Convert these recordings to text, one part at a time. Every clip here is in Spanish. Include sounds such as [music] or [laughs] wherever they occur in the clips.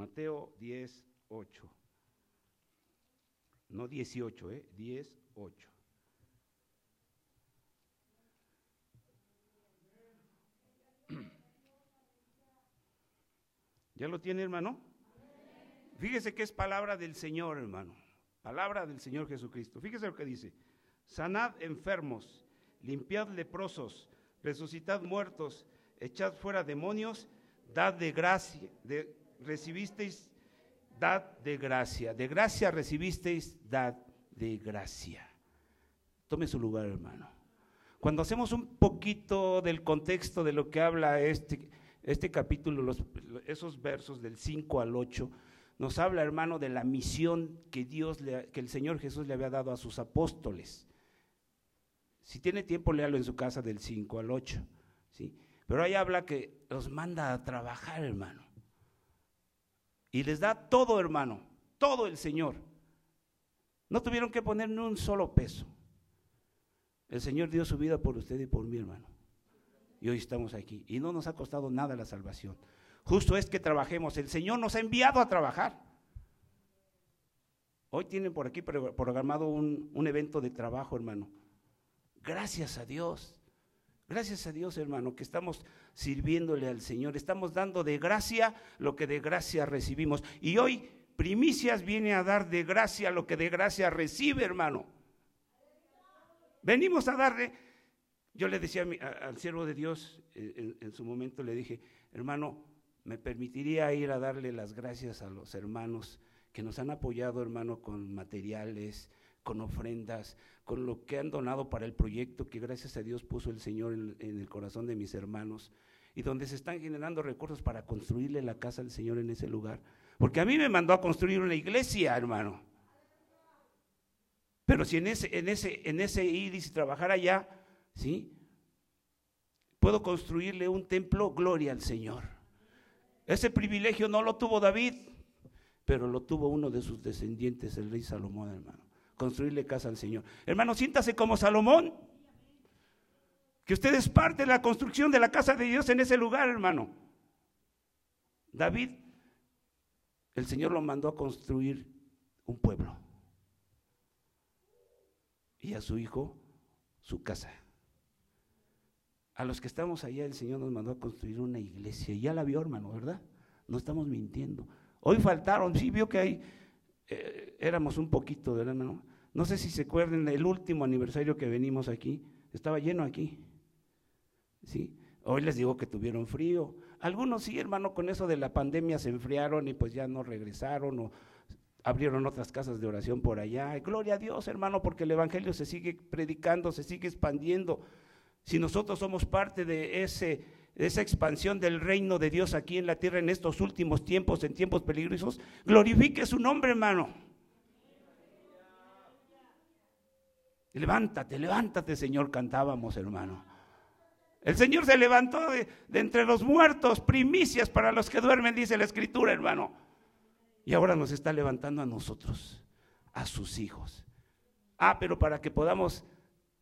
Mateo 10, 8. No 18, ¿eh? 10, 8. [clears throat] ¿Ya lo tiene, hermano? Fíjese que es palabra del Señor, hermano. Palabra del Señor Jesucristo. Fíjese lo que dice. Sanad enfermos, limpiad leprosos, resucitad muertos, echad fuera demonios, dad de gracia, de, recibisteis, dad de gracia. De gracia recibisteis, dad de gracia. Tome su lugar, hermano. Cuando hacemos un poquito del contexto de lo que habla este, este capítulo, esos versos del 5 al 8, nos habla, hermano, de la misión que Dios, le, que el Señor Jesús le había dado a sus apóstoles. Si tiene tiempo, léalo en su casa del 5 al 8. ¿sí? Pero ahí habla que los manda a trabajar, hermano. Y les da todo, hermano, todo el Señor. No tuvieron que poner ni un solo peso. El Señor dio su vida por usted y por mí, hermano. Y hoy estamos aquí. Y no nos ha costado nada la salvación. Justo es que trabajemos. El Señor nos ha enviado a trabajar. Hoy tienen por aquí programado un, un evento de trabajo, hermano. Gracias a Dios. Gracias a Dios, hermano, que estamos sirviéndole al Señor. Estamos dando de gracia lo que de gracia recibimos. Y hoy Primicias viene a dar de gracia lo que de gracia recibe, hermano. Venimos a darle. Yo le decía al siervo de Dios eh, en su momento, le dije, hermano, me permitiría ir a darle las gracias a los hermanos que nos han apoyado, hermano, con materiales, con ofrendas, con lo que han donado para el proyecto que gracias a Dios puso el Señor en, el corazón de mis hermanos y donde se están generando recursos para construirle la casa al Señor en ese lugar. Porque a mí me mandó a construir una iglesia, hermano. Pero si en ese, en ese, en ese ir y trabajar allá, ¿sí? Puedo construirle un templo, gloria al Señor. Ese privilegio no lo tuvo David, pero lo tuvo uno de sus descendientes, el rey Salomón, hermano construirle casa al Señor. Hermano, siéntase como Salomón. Que usted es parte de la construcción de la casa de Dios en ese lugar, hermano. David, el Señor lo mandó a construir un pueblo. Y a su hijo, su casa. A los que estamos allá, el Señor nos mandó a construir una iglesia. Ya la vio, hermano, ¿verdad? No estamos mintiendo. Hoy faltaron, sí vio que hay, eh, éramos un poquito, ¿verdad, hermano? No sé si se acuerdan el último aniversario que venimos aquí, estaba lleno aquí. ¿Sí? Hoy les digo que tuvieron frío. Algunos sí, hermano, con eso de la pandemia se enfriaron y pues ya no regresaron o abrieron otras casas de oración por allá. gloria a Dios, hermano, porque el Evangelio se sigue predicando, se sigue expandiendo. Si nosotros somos parte de, ese, de esa expansión del reino de Dios aquí en la tierra en estos últimos tiempos, en tiempos peligrosos, glorifique su nombre, hermano. Levántate, levántate, Señor, cantábamos, hermano. El Señor se levantó de, entre los muertos, primicias para los que duermen, dice la Escritura, hermano. Y ahora nos está levantando a nosotros, a sus hijos. Ah, pero para que podamos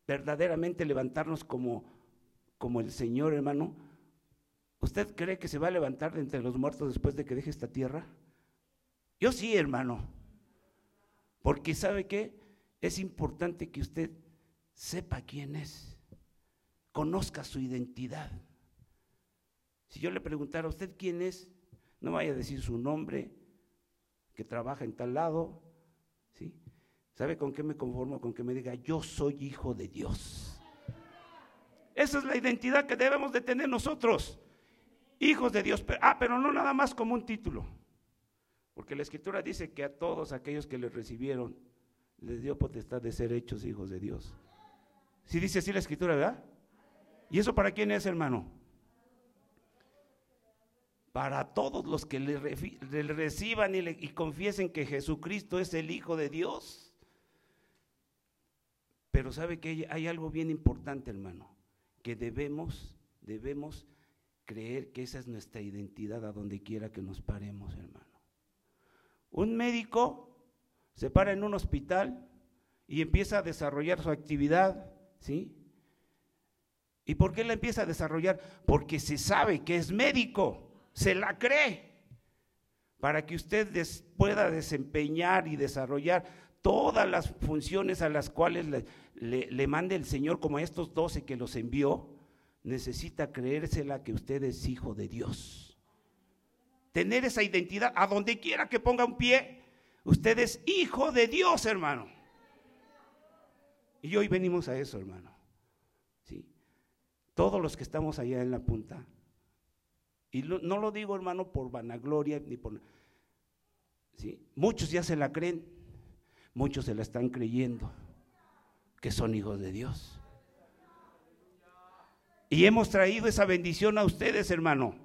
verdaderamente levantarnos como, como el Señor, hermano, ¿usted cree que se va a levantar de entre los muertos después de que deje esta tierra? Yo sí, hermano. Porque ¿sabe qué? Es importante que usted sepa quién es, conozca su identidad. Si yo le preguntara a usted quién es, no vaya a decir su nombre, que trabaja en tal lado, ¿sí? ¿Sabe con qué me conformo? Con que me diga, yo soy hijo de Dios. Esa es la identidad que debemos de tener nosotros, hijos de Dios. Ah, pero no nada más como un título, porque la escritura dice que a todos aquellos que le recibieron, les dio potestad de ser hechos hijos de Dios. Si dice así la escritura, ¿verdad? ¿Y eso para quién es, hermano? Para todos los que le, reciban y, y confiesen que Jesucristo es el Hijo de Dios. Pero sabe que hay algo bien importante, hermano, que debemos, debemos creer que esa es nuestra identidad a donde quiera que nos paremos, hermano. Un médico se para en un hospital y empieza a desarrollar su actividad, ¿sí? ¿Y por qué la empieza a desarrollar? Porque se sabe que es médico, se la cree. para que usted pueda desempeñar y desarrollar todas las funciones a las cuales le, mande el Señor, como a estos doce que los envió, necesita creérsela que usted es hijo de Dios. Tener esa identidad, a donde quiera que ponga un pie, usted es hijo de Dios, hermano. Y hoy venimos a eso, hermano. ¿Sí? Todos los que estamos allá en la punta, y no lo digo, hermano, por vanagloria ni por... ¿sí? Muchos ya se la creen, muchos se la están creyendo, que son hijos de Dios. Y hemos traído esa bendición a ustedes, hermano.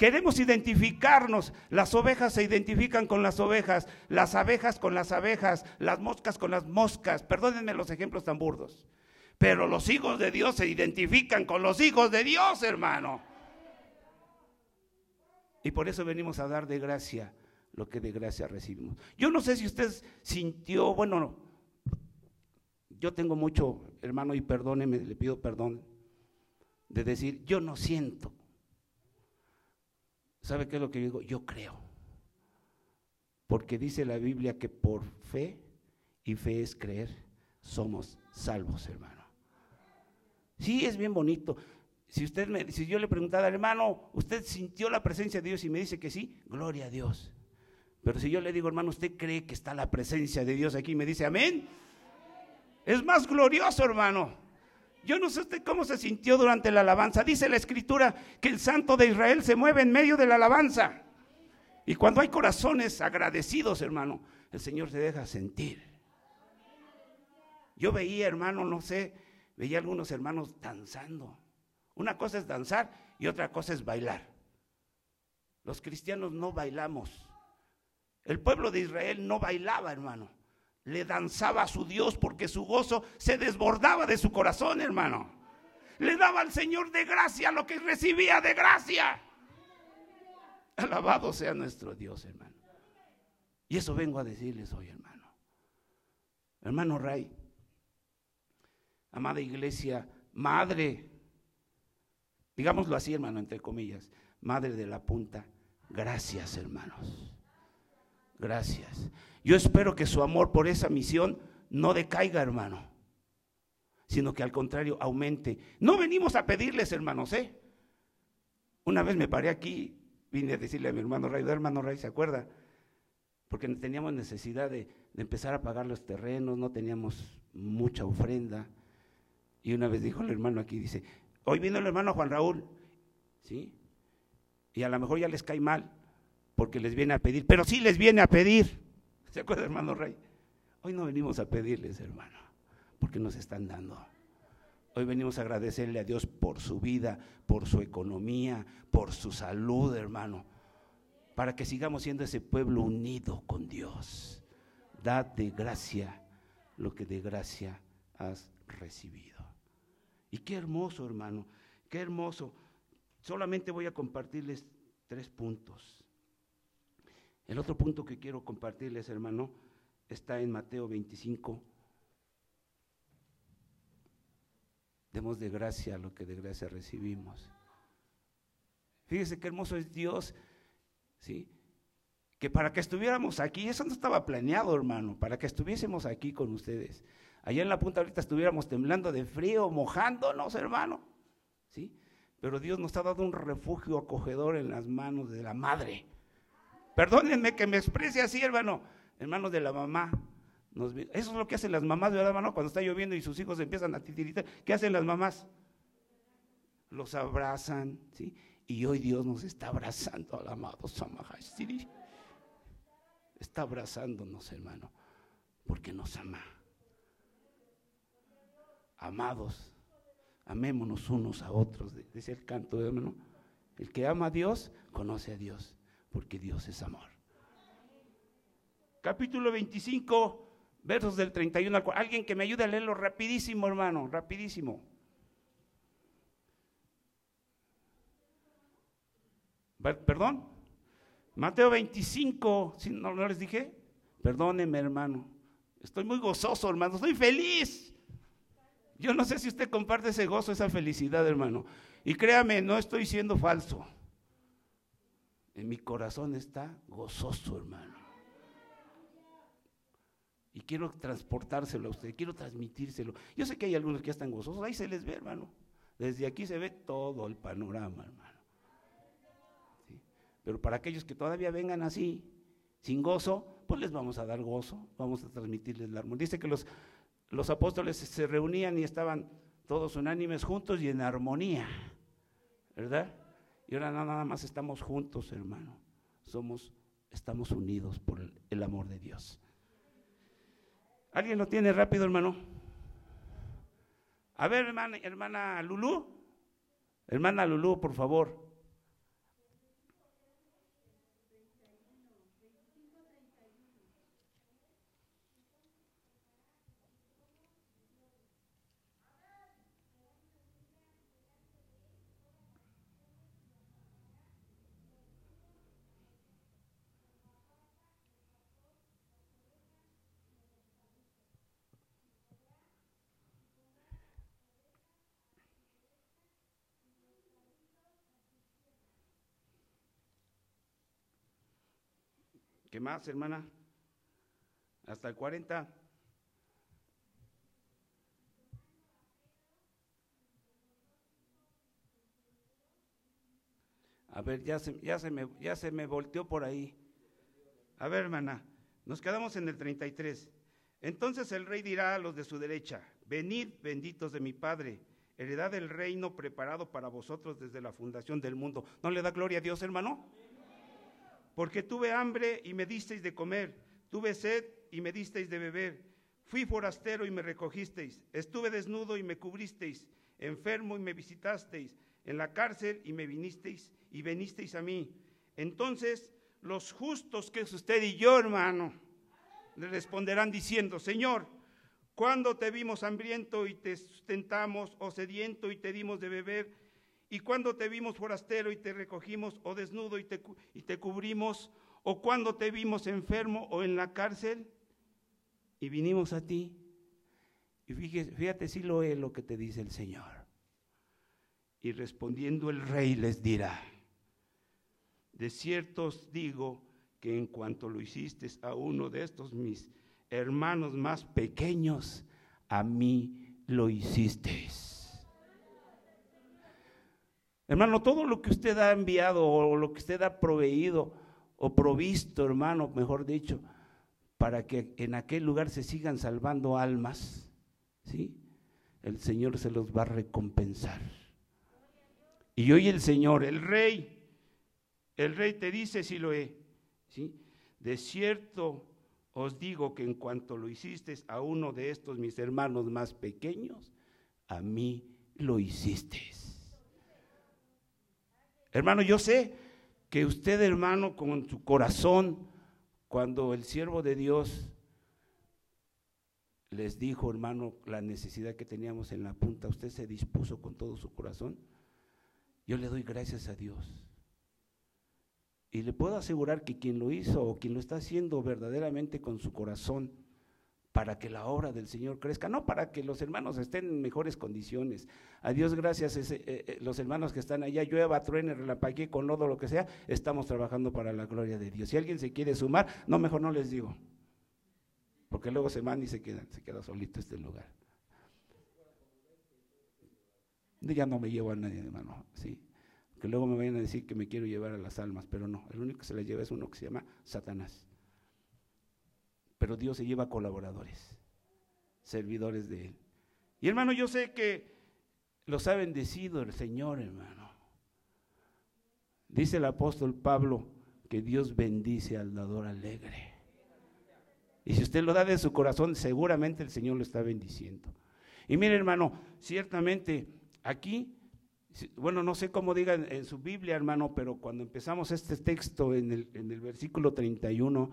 Queremos identificarnos. Las ovejas se identifican con las ovejas, las abejas con las abejas, las moscas con las moscas. Perdónenme los ejemplos tan burdos. Pero los hijos de Dios se identifican con los hijos de Dios, hermano. Y por eso venimos a dar de gracia lo que de gracia recibimos. Yo no sé si usted sintió, bueno, yo tengo mucho, hermano, y perdóneme, le pido perdón, de decir, yo no siento. ¿Sabe qué es lo que yo digo? Yo creo. Porque dice la Biblia que por fe, y fe es creer, somos salvos, hermano. Sí, es bien bonito. Si usted me, si yo le preguntara, hermano, ¿usted sintió la presencia de Dios y me dice que sí? Gloria a Dios. Pero si yo le digo, hermano, ¿usted cree que está la presencia de Dios aquí? Y me dice, amén. Es más glorioso, hermano. Yo no sé usted cómo se sintió durante la alabanza. Dice la escritura que el santo de Israel se mueve en medio de la alabanza. Y cuando hay corazones agradecidos, hermano, el Señor se deja sentir. Yo veía, hermano, no sé, veía algunos hermanos danzando. Una cosa es danzar y otra cosa es bailar. Los cristianos no bailamos. El pueblo de Israel no bailaba, hermano. Le danzaba a su Dios porque su gozo se desbordaba de su corazón, hermano. Le daba al Señor de gracia lo que recibía de gracia. Alabado sea nuestro Dios, hermano. Y eso vengo a decirles hoy, hermano. Hermano Ray, amada iglesia, madre Digámoslo así, hermano, entre comillas. Madre de la punta, gracias, hermanos. Gracias. Yo espero que su amor por esa misión no decaiga, hermano, sino que al contrario aumente. No venimos a pedirles, hermanos, ¿eh? Una vez me paré aquí, vine a decirle a mi hermano Ray, hermano Ray, ¿se acuerda? Porque teníamos necesidad de, de empezar a pagar los terrenos, no teníamos mucha ofrenda. Y una vez dijo el hermano aquí, dice, Hoy vino el hermano Juan Raúl, ¿sí? Y a lo mejor ya les cae mal porque les viene a pedir, pero sí les viene a pedir. ¿Se acuerda, hermano Rey? Hoy no venimos a pedirles, hermano, porque nos están dando. Hoy venimos a agradecerle a Dios por su vida, por su economía, por su salud, hermano, para que sigamos siendo ese pueblo unido con Dios. Dad de gracia lo que de gracia has recibido. Y qué hermoso, hermano, qué hermoso. Solamente voy a compartirles tres puntos. El otro punto que quiero compartirles, hermano, está en Mateo 25. Demos de gracia lo que de gracia recibimos. Fíjese qué hermoso es Dios, ¿sí? Que para que estuviéramos aquí, eso no estaba planeado, hermano, para que estuviésemos aquí con ustedes. Allá en la punta ahorita estuviéramos temblando de frío, mojándonos, hermano. ¿Sí? Pero Dios nos ha dado un refugio acogedor en las manos de la madre. Perdónenme que me exprese así, hermano. Hermanos de la mamá. eso es lo que hacen las mamás, ¿verdad, hermano? Cuando está lloviendo y sus hijos empiezan a titiritar. ¿Qué hacen las mamás? Los abrazan, ¿sí? Y hoy Dios nos está abrazando al amado Samahashiri. Está abrazándonos, hermano, porque nos ama amados, amémonos unos a otros, dice el canto, hermano. El que ama a Dios, conoce a Dios, porque Dios es amor. Capítulo 25, versos del 31 al 4. Alguien que me ayude a leerlo rapidísimo, hermano, rapidísimo. ¿Perdón? Mateo 25, ¿no, ¿no les dije? Perdónenme, hermano. Estoy muy gozoso, hermano. Estoy feliz. Yo no sé si usted comparte ese gozo, esa felicidad, hermano. Y créame, no estoy siendo falso. Mi corazón está gozoso, hermano. Y quiero transportárselo a usted, quiero transmitírselo. Yo sé que hay algunos que ya están gozosos, ahí se les ve, hermano. Desde aquí se ve todo el panorama, hermano. Pero para aquellos que todavía vengan así, sin gozo, pues les vamos a dar gozo, vamos a transmitirles la armonía. Dice que los, los apóstoles se reunían y estaban todos unánimes juntos y en armonía, ¿verdad? Y ahora nada más estamos juntos, hermano. Somos, estamos unidos por el, amor de Dios. ¿Alguien lo tiene rápido, hermano? A ver, hermana, hermana Lulú. Hermana Lulú, por favor. ¿Qué más, hermana? Hasta el 40. A ver, ya se, ya, se me, ya se me volteó por ahí. A ver, hermana, nos quedamos en el 33. Entonces el rey dirá a los de su derecha, venid benditos de mi Padre, heredad del reino preparado para vosotros desde la fundación del mundo. ¿No le da gloria a Dios, hermano? Porque tuve hambre y me disteis de comer, tuve sed y me disteis de beber, fui forastero y me recogisteis, estuve desnudo y me cubristeis, enfermo y me visitasteis, en la cárcel y me vinisteis y venisteis a mí. Entonces los justos que es usted y yo, hermano, le responderán diciendo, Señor, ¿cuándo te vimos hambriento y te sustentamos, o sediento y te dimos de beber? Y cuando te vimos forastero y te recogimos, o desnudo y te, y te cubrimos, o cuando te vimos enfermo o en la cárcel y vinimos a ti. Y fíjate, fíjate si lo es lo que te dice el Señor. Y respondiendo el rey les dirá, de cierto os digo que en cuanto lo hiciste a uno de estos mis hermanos más pequeños, a mí lo hicisteis. Hermano, todo lo que usted ha enviado o lo que usted ha proveído o provisto, hermano, mejor dicho, para que en aquel lugar se sigan salvando almas, ¿sí? El Señor se los va a recompensar. Y hoy el Señor, el Rey, el Rey te dice, si lo he, ¿sí? De cierto os digo que en cuanto lo hiciste a uno de estos mis hermanos más pequeños, a mí lo hiciste. Hermano, yo sé que usted, hermano, con su corazón, cuando el siervo de Dios les dijo, hermano, la necesidad que teníamos en la punta, usted se dispuso con todo su corazón. Yo le doy gracias a Dios. Y le puedo asegurar que quien lo hizo o quien lo está haciendo verdaderamente con su corazón, para que la obra del Señor crezca, no para que los hermanos estén en mejores condiciones. A Dios gracias, eh, eh, los hermanos que están allá, llueva, truene, relampaquee, con lodo, lo que sea, estamos trabajando para la gloria de Dios. Si alguien se quiere sumar, no, mejor no les digo, porque luego se van y se quedan, se queda solito este lugar. Ya no me llevo a nadie, hermano, sí. Que luego me vayan a decir que me quiero llevar a las almas, pero no, el único que se les lleva es uno que se llama Satanás pero Dios se lleva colaboradores, servidores de Él. Y hermano, yo sé que los ha bendecido el Señor, hermano. Dice el apóstol Pablo que Dios bendice al dador alegre. Y si usted lo da de su corazón, seguramente el Señor lo está bendiciendo. Y mire, hermano, ciertamente aquí, bueno, no sé cómo diga en, su Biblia, hermano, pero cuando empezamos este texto en el, en el versículo 31,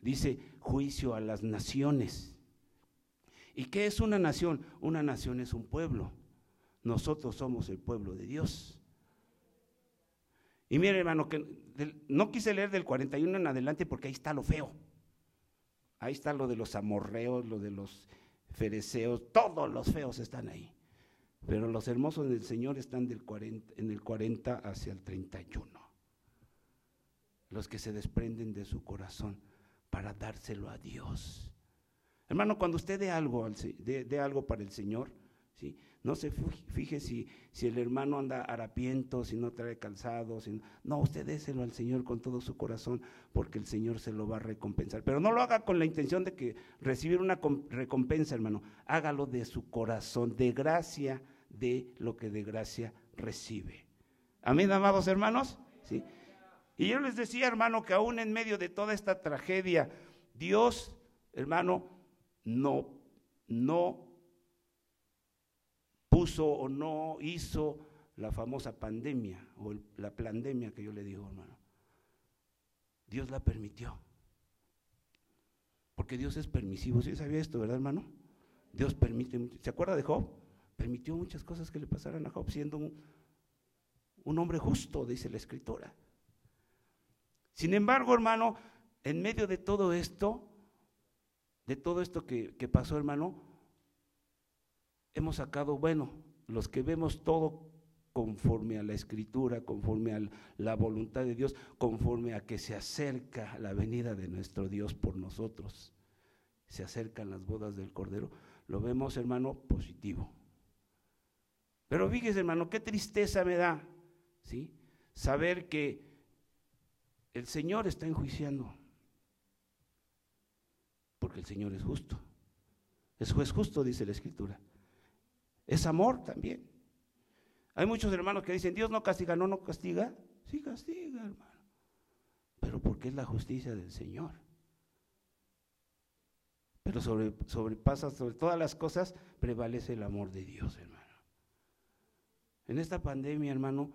dice juicio a las naciones. ¿Y qué es una nación? Una nación es un pueblo. Nosotros somos el pueblo de Dios. Y mire, hermano, que no quise leer del 41 en adelante porque ahí está lo feo. Ahí está lo de los amorreos, lo de los fereceos, todos los feos están ahí. Pero los hermosos del Señor están del 40, en el 40 hacia el 31. los que se desprenden de su corazón para dárselo a Dios. Hermano, cuando usted dé algo, dé, algo para el Señor, ¿sí? no se fije si, si el hermano anda harapiento, si no trae calzado, no, usted déselo al Señor con todo su corazón, porque el Señor se lo va a recompensar. Pero no lo haga con la intención de que recibir una recompensa, hermano. Hágalo de su corazón, de gracia, de lo que de gracia recibe. Amén, amados hermanos. ¿Sí? Y yo les decía, hermano, que aún en medio de toda esta tragedia, Dios, hermano, no, no puso o no hizo la famosa pandemia o la pandemia que yo le digo, hermano. Dios la permitió. Porque Dios es permisivo. ¿Sí sabía esto, verdad, hermano? Dios permite. ¿Se acuerda de Job? Permitió muchas cosas que le pasaran a Job siendo un, un hombre justo, dice la escritura. Sin embargo, hermano, en medio de todo esto, de todo esto que, pasó, hermano, hemos sacado, bueno, los que vemos todo conforme a la escritura, conforme a la voluntad de Dios, conforme a que se acerca la venida de nuestro Dios por nosotros, se acercan las bodas del Cordero, lo vemos, hermano, positivo. Pero fíjese, hermano, qué tristeza me da, ¿sí? Saber que el Señor está enjuiciando. Porque el Señor es justo. Es juez justo, dice la Escritura. Es amor también. Hay muchos hermanos que dicen, Dios no castiga, no, no castiga. Sí castiga, hermano. Pero porque es la justicia del Señor. Pero sobre, sobrepasa, sobre todas las cosas, prevalece el amor de Dios, hermano. En esta pandemia, hermano,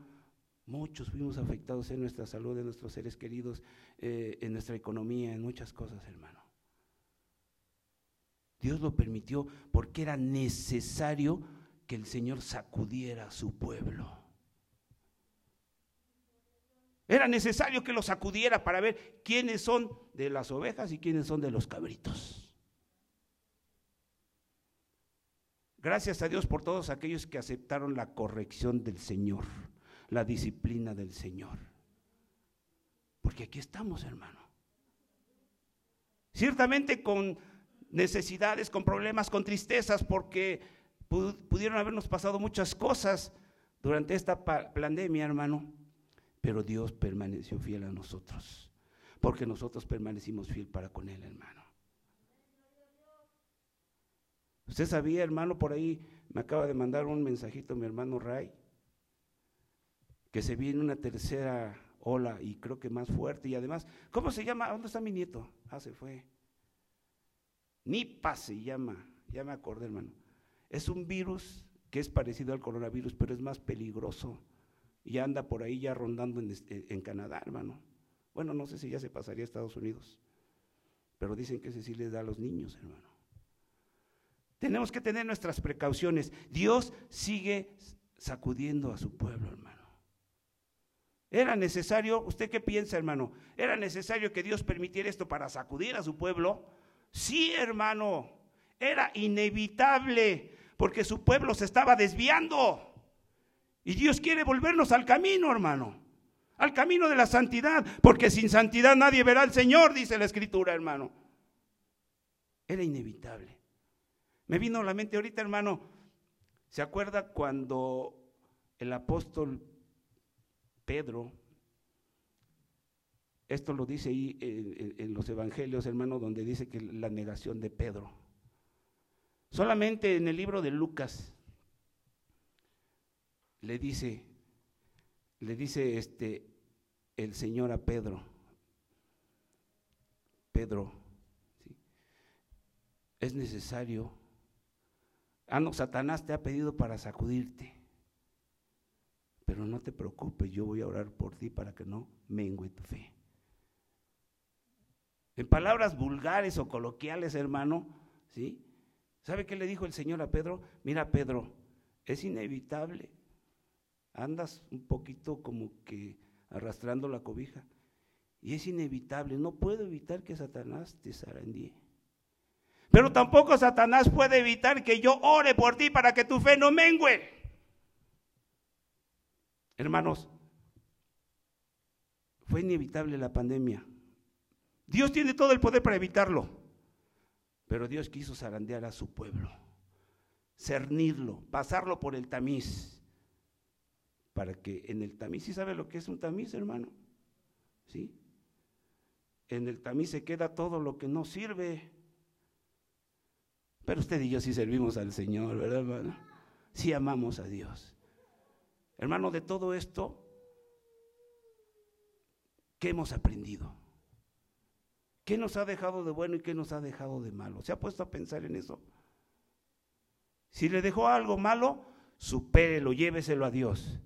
Muchos fuimos afectados en nuestra salud, en nuestros seres queridos, eh, en nuestra economía, en muchas cosas, hermano. Dios lo permitió porque era necesario que el Señor sacudiera a su pueblo. Era necesario que lo sacudiera para ver quiénes son de las ovejas y quiénes son de los cabritos. Gracias a Dios por todos aquellos que aceptaron la corrección del Señor la disciplina del Señor. Porque aquí estamos, hermano. Ciertamente con necesidades, con problemas, con tristezas, porque pudieron habernos pasado muchas cosas durante esta pandemia, hermano. Pero Dios permaneció fiel a nosotros, porque nosotros permanecimos fiel para con Él, hermano. Usted sabía, hermano, por ahí me acaba de mandar un mensajito mi hermano Ray que se viene una tercera ola y creo que más fuerte y además, ¿cómo se llama? ¿Dónde está mi nieto? Ah, se fue. Nipa se llama, ya me acordé hermano. Es un virus que es parecido al coronavirus, pero es más peligroso y anda por ahí ya rondando en, este, en Canadá, hermano. Bueno, no sé si ya se pasaría a Estados Unidos, pero dicen que ese sí les da a los niños, hermano. Tenemos que tener nuestras precauciones. Dios sigue sacudiendo a su pueblo, hermano. ¿Era necesario, usted qué piensa, hermano? ¿Era necesario que Dios permitiera esto para sacudir a su pueblo? Sí, hermano, era inevitable, porque su pueblo se estaba desviando. Y Dios quiere volvernos al camino, hermano, al camino de la santidad, porque sin santidad nadie verá al Señor, dice la Escritura, hermano. Era inevitable. Me vino a la mente ahorita, hermano, ¿se acuerda cuando el apóstol Pedro, esto lo dice ahí en, los evangelios, hermano, donde dice que la negación de Pedro. Solamente en el libro de Lucas le dice, le dice este el Señor a Pedro, Pedro, es necesario, ah no, Satanás te ha pedido para sacudirte. Pero no te preocupes, yo voy a orar por ti para que no mengue tu fe. En palabras vulgares o coloquiales, hermano, ¿sí? ¿Sabe qué le dijo el Señor a Pedro? Mira, Pedro, es inevitable. Andas un poquito como que arrastrando la cobija. Y es inevitable, no puedo evitar que Satanás te zarandíe. Pero tampoco Satanás puede evitar que yo ore por ti para que tu fe no mengue. Hermanos, fue inevitable la pandemia. Dios tiene todo el poder para evitarlo, pero Dios quiso zarandear a su pueblo, cernirlo, pasarlo por el tamiz, para que en el tamiz, ¿sí sabe lo que es un tamiz, hermano? ¿Sí? En el tamiz se queda todo lo que no sirve. Pero usted y yo sí servimos al Señor, ¿verdad, hermano? Sí amamos a Dios. Hermano, de todo esto, ¿qué hemos aprendido? ¿Qué nos ha dejado de bueno y qué nos ha dejado de malo? ¿Se ha puesto a pensar en eso? Si le dejó algo malo, supérelo, lléveselo a Dios.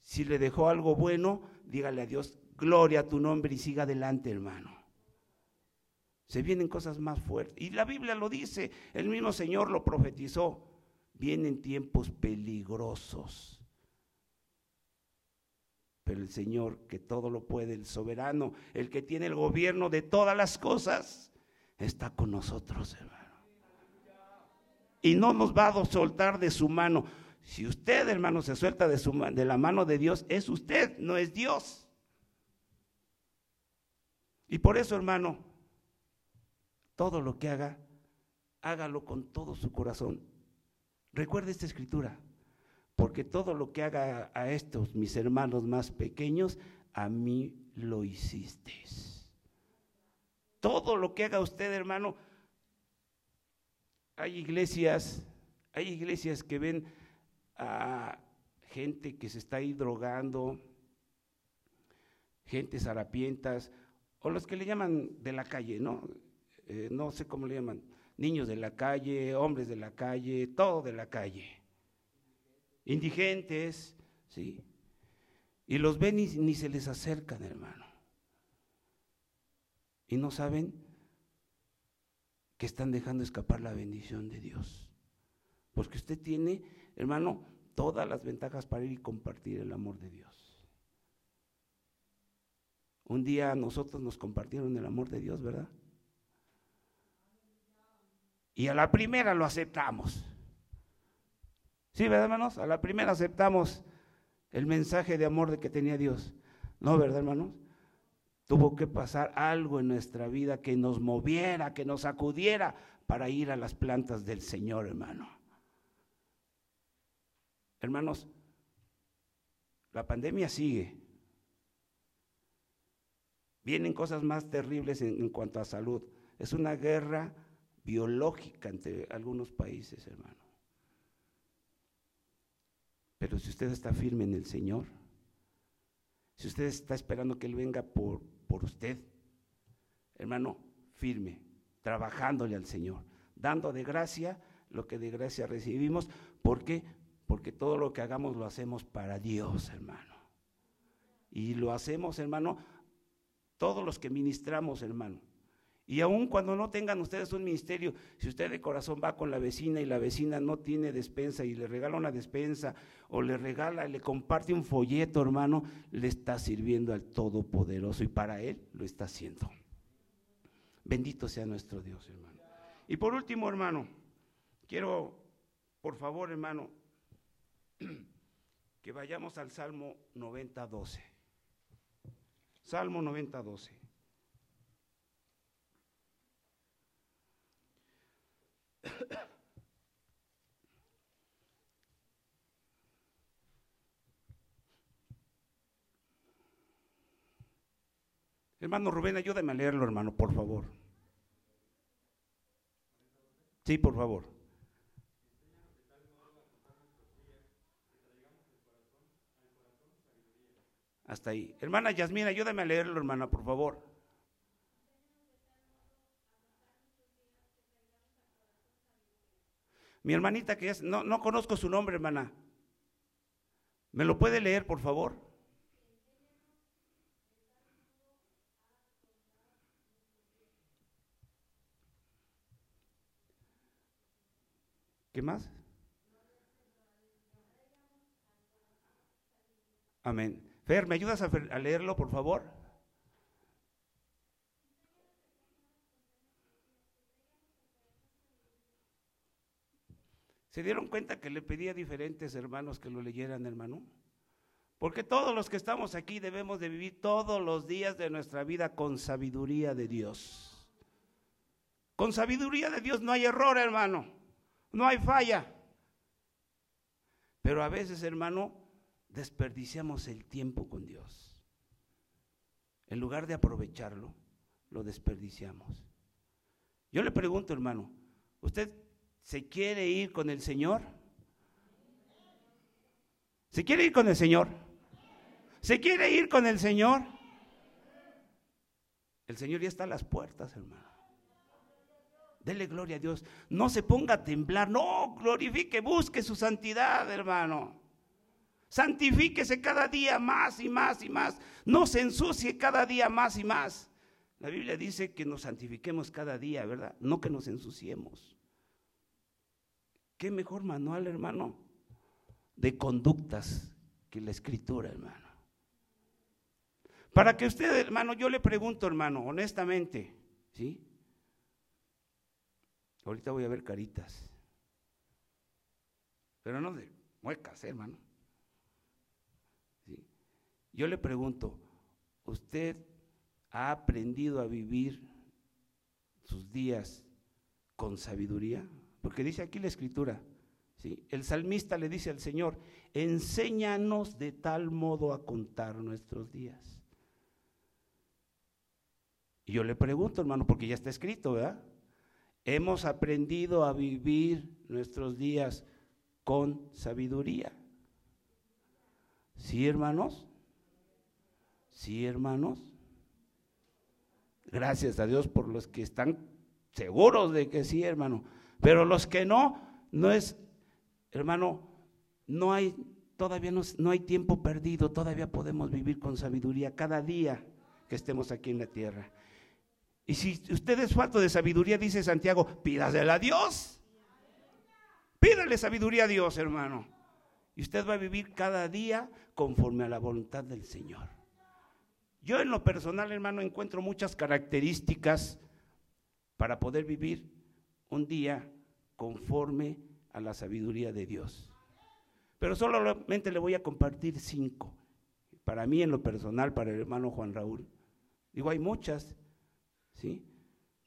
Si le dejó algo bueno, dígale a Dios, gloria a tu nombre y siga adelante, hermano. Se vienen cosas más fuertes. Y la Biblia lo dice, el mismo Señor lo profetizó. Vienen tiempos peligrosos. Pero el Señor, que todo lo puede, el soberano, el que tiene el gobierno de todas las cosas, está con nosotros, hermano. Y no nos va a soltar de su mano. Si usted, hermano, se suelta de, su, de la mano de Dios, es usted, no es Dios. Y por eso, hermano, todo lo que haga, hágalo con todo su corazón. Recuerde esta escritura porque todo lo que haga a estos mis hermanos más pequeños, a mí lo hiciste. Todo lo que haga usted, hermano, hay iglesias, hay iglesias que ven a gente que se está ahí drogando, gente harapientas, o los que le llaman de la calle, ¿no? Eh, no sé cómo le llaman, niños de la calle, hombres de la calle, todo de la calle indigentes, ¿sí? Y los ven y ni se les acercan, hermano. Y no saben que están dejando escapar la bendición de Dios. Porque usted tiene, hermano, todas las ventajas para ir y compartir el amor de Dios. Un día nosotros nos compartieron el amor de Dios, ¿verdad? Y a la primera lo aceptamos. Sí, ¿verdad, hermanos? A la primera aceptamos el mensaje de amor de que tenía Dios. No, ¿verdad, hermanos? Tuvo que pasar algo en nuestra vida que nos moviera, que nos sacudiera para ir a las plantas del Señor, hermano. Hermanos, la pandemia sigue. Vienen cosas más terribles en, en cuanto a salud. Es una guerra biológica entre algunos países, hermano. Pero si usted está firme en el Señor, si usted está esperando que Él venga por, por usted, hermano, firme, trabajándole al Señor, dando de gracia lo que de gracia recibimos. ¿Por qué? Porque todo lo que hagamos lo hacemos para Dios, hermano. Y lo hacemos, hermano, todos los que ministramos, hermano. Y aun cuando no tengan ustedes un ministerio, si usted de corazón va con la vecina y la vecina no tiene despensa y le regala una despensa o le regala, le comparte un folleto, hermano, le está sirviendo al Todopoderoso y para Él lo está haciendo. Bendito sea nuestro Dios, hermano. Y por último, hermano, quiero, por favor, hermano, [clears throat] que vayamos al Salmo 90, 12. Salmo 90, 12. [coughs] Hermano Rubén, ayúdame a leerlo, hermano, por favor. Sí, por favor. Hasta ahí. Hermana Yasmina, ayúdame a leerlo, hermana, por favor. Mi hermanita que es, no, no conozco su nombre, hermana. ¿Me lo puede leer, por favor? ¿Qué más? Amén. Fer, ¿me ayudas a, a leerlo, por favor? ¿Se dieron cuenta que le pedí a diferentes hermanos que lo leyeran, hermano? Porque todos los que estamos aquí debemos de vivir todos los días de nuestra vida con sabiduría de Dios. Con sabiduría de Dios no hay error, hermano. No hay falla. Pero a veces, hermano, desperdiciamos el tiempo con Dios. En lugar de aprovecharlo, lo desperdiciamos. Yo le pregunto, hermano, ¿usted se quiere ir con el Señor? ¿Se quiere ir con el Señor? ¿Se quiere ir con el Señor? El Señor ya está a las puertas, hermano. Dele gloria a Dios. No se ponga a temblar. No, glorifique, busque su santidad, hermano. Santifíquese cada día más y más y más. No se ensucie cada día más y más. La Biblia dice que nos santifiquemos cada día, ¿verdad? No que nos ensuciemos. ¿Qué mejor manual, hermano? De conductas que la escritura, hermano. Para que usted, hermano, yo le pregunto, hermano, honestamente, ¿sí? Ahorita voy a ver caritas. Pero no de muecas, ¿eh, hermano. ¿Sí? Yo le pregunto, ¿usted ha aprendido a vivir sus días con sabiduría? Porque dice aquí la escritura, ¿sí? el salmista le dice al Señor, enséñanos de tal modo a contar nuestros días. Y yo le pregunto, hermano, porque ya está escrito, ¿verdad? Hemos aprendido a vivir nuestros días con sabiduría. ¿Sí, hermanos? ¿Sí, hermanos? Gracias a Dios por los que están seguros de que sí, hermano. Pero los que no, no es, hermano, no hay, todavía no, no hay tiempo perdido, todavía podemos vivir con sabiduría cada día que estemos aquí en la tierra. Y si usted es falto de sabiduría, dice Santiago, pídasela a Dios. Pídale sabiduría a Dios, hermano. Y usted va a vivir cada día conforme a la voluntad del Señor. Yo en lo personal, hermano, encuentro muchas características para poder vivir un día conforme a la sabiduría de Dios. Pero solamente le voy a compartir cinco. Para mí en lo personal, para el hermano Juan Raúl. Digo, hay muchas, ¿sí?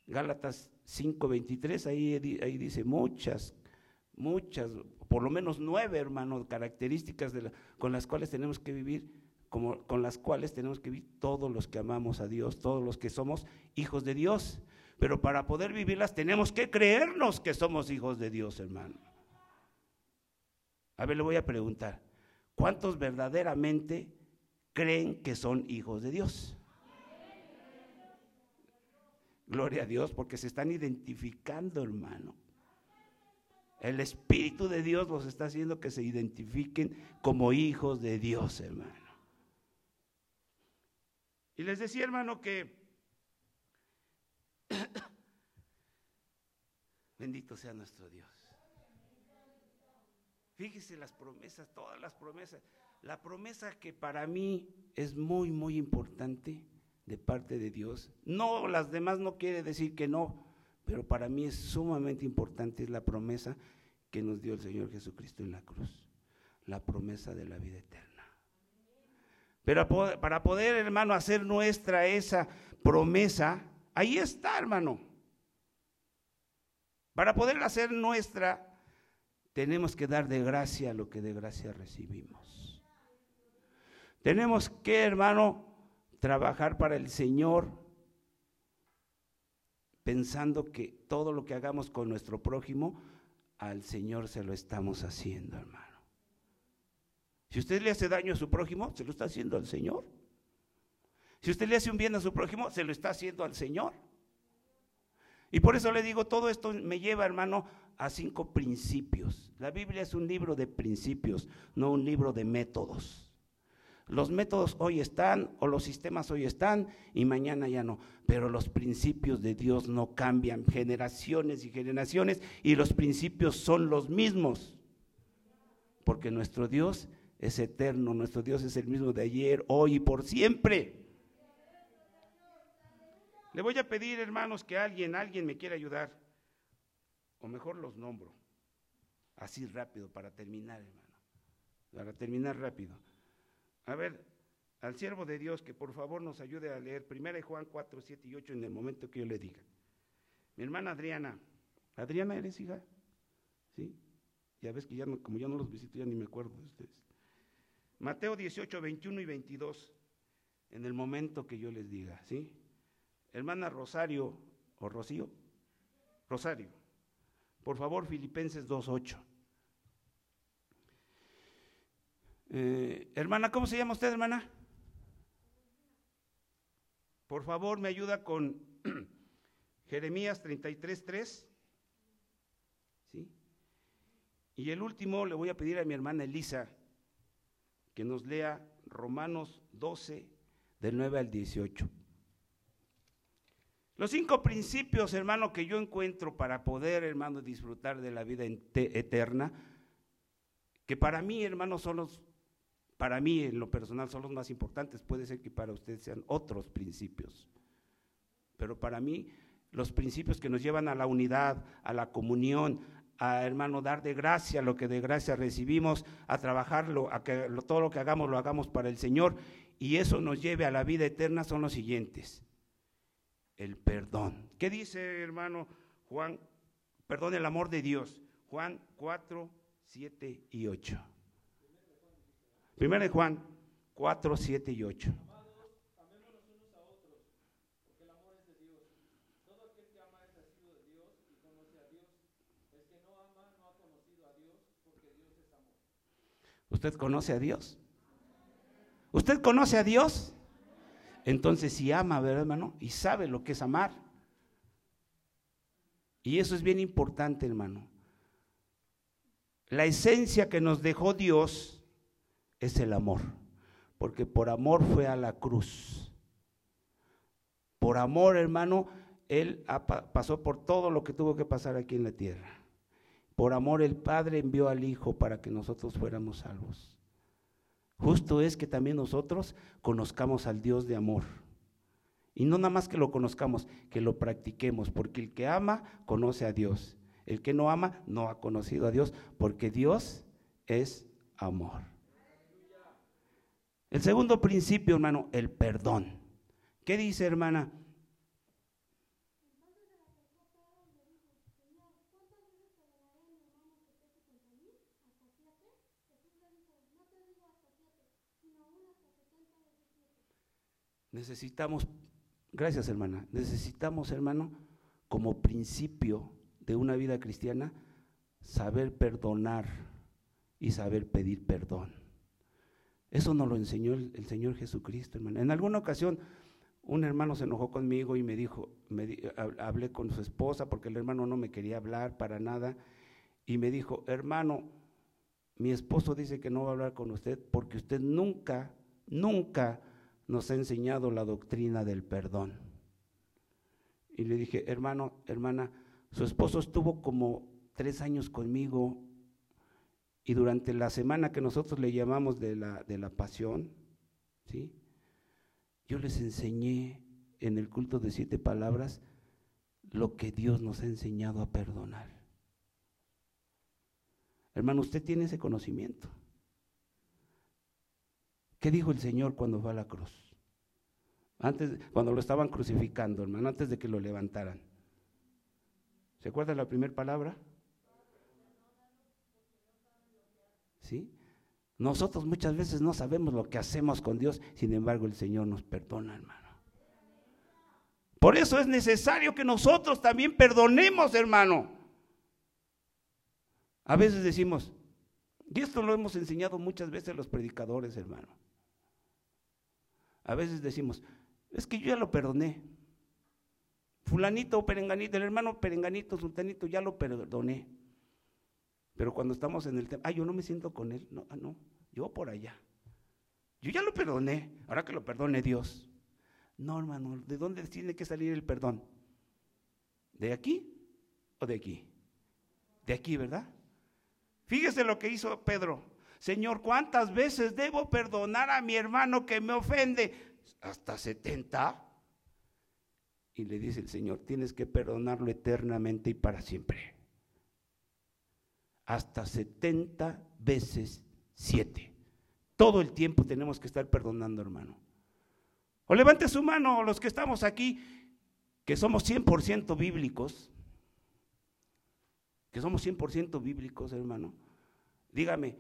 Gálatas 5:23, ahí, ahí dice muchas, muchas, por lo menos nueve, hermanos, características de con las cuales tenemos que vivir, como, con las cuales tenemos que vivir todos los que amamos a Dios, todos los que somos hijos de Dios. Pero para poder vivirlas tenemos que creernos que somos hijos de Dios, hermano. A ver, le voy a preguntar, ¿cuántos verdaderamente creen que son hijos de Dios? Gloria a Dios, porque se están identificando, hermano. El Espíritu de Dios los está haciendo que se identifiquen como hijos de Dios, hermano. Y les decía, hermano, que [coughs] bendito sea nuestro Dios. Fíjese las promesas, todas las promesas. La promesa que para mí es muy, muy importante de parte de Dios. No, las demás no quiere decir que no, pero para mí es sumamente importante es la promesa que nos dio el Señor Jesucristo en la cruz, la promesa de la vida eterna. Pero para poder, hermano, hacer nuestra esa promesa, ahí está, hermano. Para poder hacer nuestra, tenemos que dar de gracia lo que de gracia recibimos. Tenemos que, hermano, trabajar para el Señor pensando que todo lo que hagamos con nuestro prójimo, al Señor se lo estamos haciendo, hermano. Si usted le hace daño a su prójimo, se lo está haciendo al Señor. Si usted le hace un bien a su prójimo, se lo está haciendo al Señor. Y por eso le digo, todo esto me lleva, hermano, a cinco principios. La Biblia es un libro de principios, no un libro de métodos. Los métodos hoy están o los sistemas hoy están y mañana ya no. Pero los principios de Dios no cambian generaciones y generaciones y los principios son los mismos. Porque nuestro Dios es eterno, nuestro Dios es el mismo de ayer, hoy y por siempre. Le voy a pedir, hermanos, que alguien, alguien me quiera ayudar. O mejor los nombro. Así rápido, para terminar, hermano. Para terminar rápido. a ver, al siervo de Dios que por favor nos ayude a leer 1 Juan 4, 7 y 8 en el momento que yo le diga. Mi hermana Adriana, Adriana, ¿eres hija? ¿Sí? Ya ves que ya no, como ya no los visito, ya ni me acuerdo de ustedes. Mateo 18, 21 y 22, en el momento que yo les diga, ¿sí? Hermana Rosario, o Rocío, Rosario, por favor, Filipenses 2, 8. Eh, hermana, ¿cómo se llama usted, hermana? Por favor, me ayuda con [clears throat] Jeremías 33, 3. ¿Sí? Y el último le voy a pedir a mi hermana Elisa que nos lea Romanos 12, del 9 al 18. Los cinco principios, hermano, que yo encuentro para poder, hermano, disfrutar de la vida eterna, que para mí, hermano, son los para mí en lo personal son los más importantes, puede ser que para ustedes sean otros principios, pero para mí los principios que nos llevan a la unidad, a la comunión, a hermano dar de gracia lo que de gracia recibimos, a trabajarlo, a que todo lo que hagamos lo hagamos para el Señor y eso nos lleve a la vida eterna son los siguientes. El perdón. ¿Qué dice hermano Juan? Perdón, el amor de Dios. Juan 4, 7 y 8. Primero de Juan 4, 7 y 8. amémonos unos a otros, porque el amor es de Dios. Todo aquel que ama es nacido de Dios y conoce a Dios. El que no ama no ha conocido a Dios, porque Dios es amor. ¿Usted conoce a Dios? ¿Usted conoce a Dios? Entonces si ama, ¿verdad, hermano? Y sabe lo que es amar. Y eso es bien importante, hermano. La esencia que nos dejó Dios es el amor, porque por amor fue a la cruz. Por amor, hermano, Él pasó por todo lo que tuvo que pasar aquí en la tierra. Por amor el Padre envió al Hijo para que nosotros fuéramos salvos. Justo es que también nosotros conozcamos al Dios de amor. Y no nada más que lo conozcamos, que lo practiquemos, porque el que ama conoce a Dios. El que no ama no ha conocido a Dios, porque Dios es amor. El segundo principio, hermano, el perdón. ¿Qué dice, hermana? Necesitamos, gracias hermana, necesitamos hermano, como principio de una vida cristiana, saber perdonar y saber pedir perdón. Eso nos lo enseñó el, Señor Jesucristo, hermano. En alguna ocasión un hermano se enojó conmigo y me dijo, me hablé con su esposa porque el hermano no me quería hablar para nada y me dijo, hermano, mi esposo dice que no va a hablar con usted porque usted nunca, nunca nos ha enseñado la doctrina del perdón. Y le dije, hermano, hermana, su esposo estuvo como tres años conmigo y durante la semana que nosotros le llamamos de la, de la pasión, ¿sí? yo les enseñé en el culto de siete palabras lo que Dios nos ha enseñado a perdonar. Hermano, usted tiene ese conocimiento. ¿Qué dijo el Señor cuando fue a la cruz? Antes, cuando lo estaban crucificando, hermano, antes de que lo levantaran. ¿Se acuerda la primera palabra? ¿sí? Nosotros muchas veces no sabemos lo que hacemos con Dios, sin embargo el Señor nos perdona, hermano. Por eso es necesario que nosotros también perdonemos, hermano. A veces decimos, y esto lo hemos enseñado muchas veces los predicadores, hermano. A veces decimos, es que yo ya lo perdoné. Fulanito perenganito, el hermano perenganito, sultanito, ya lo perdoné. Pero cuando estamos en el tema, ay, yo no me siento con él. No, ah, no, yo por allá. Yo ya lo perdoné, ahora que lo perdone Dios. No, hermano, ¿de dónde tiene que salir el perdón? ¿De aquí o de aquí? De aquí, ¿verdad? Fíjese lo que hizo Pedro. Señor, ¿cuántas veces debo perdonar a mi hermano que me ofende? Hasta 70. Y le dice el Señor, tienes que perdonarlo eternamente y para siempre hasta 70 veces 7. Todo el tiempo tenemos que estar perdonando, hermano. O levante su mano los que estamos aquí, que somos 100% bíblicos, que somos 100% bíblicos, hermano. Dígame,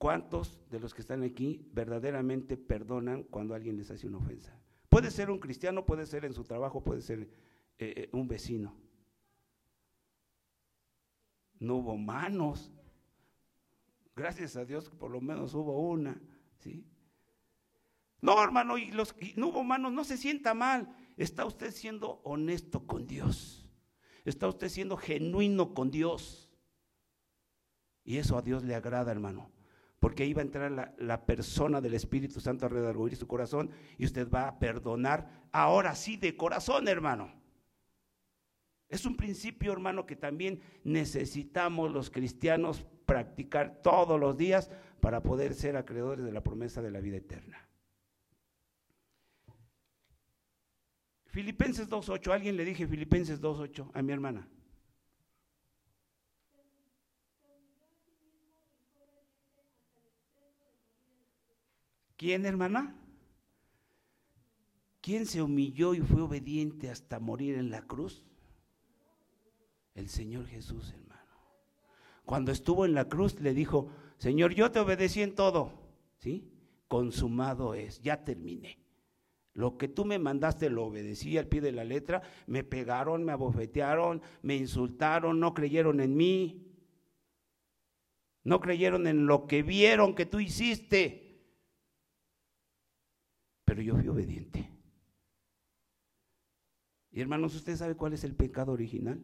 ¿cuántos de los que están aquí verdaderamente perdonan cuando alguien les hace una ofensa? Puede ser un cristiano, puede ser en su trabajo, puede ser eh, eh, un vecino. No hubo manos. Gracias a Dios por lo menos hubo una, ¿sí? No, hermano, y los no hubo manos, no se sienta mal. Está usted siendo honesto con Dios. Está usted siendo genuino con Dios. Y eso a Dios le agrada, hermano. Porque ahí va a entrar la, la persona del Espíritu Santo a redarguir su corazón y usted va a perdonar ahora sí de corazón, hermano. Es un principio, hermano, que también necesitamos los cristianos practicar todos los días para poder ser acreedores de la promesa de la vida eterna. Filipenses 2.8, alguien le dije Filipenses 2.8 a mi hermana. ¿Quién, hermana? ¿Quién se humilló y fue obediente hasta morir en la cruz? El Señor Jesús, hermano. Cuando estuvo en la cruz le dijo, Señor, yo te obedecí en todo, ¿sí? Consumado es, ya terminé. Lo que tú me mandaste lo obedecí al pie de la letra. Me pegaron, me abofetearon, me insultaron, no creyeron en mí. No creyeron en lo que vieron que tú hiciste. Pero yo fui obediente. Y hermanos, ¿usted sabe cuál es el pecado original?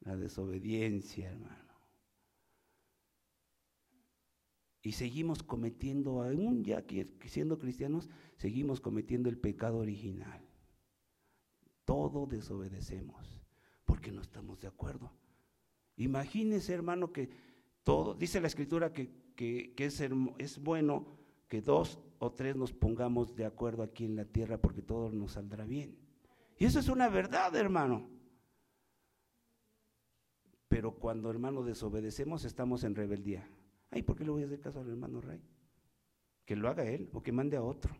La desobediencia, hermano. Y seguimos cometiendo, aún ya siendo cristianos, seguimos cometiendo el pecado original. Todo desobedecemos porque no estamos de acuerdo. Imagínese, hermano, que todo, dice la escritura que, que, es, es bueno que dos o tres nos pongamos de acuerdo aquí en la tierra porque todo nos saldrá bien. Y eso es una verdad, hermano. Pero cuando, hermano, desobedecemos, estamos en rebeldía. Ay, ¿por qué le voy a hacer caso al hermano Ray? Que lo haga él o que mande a otro.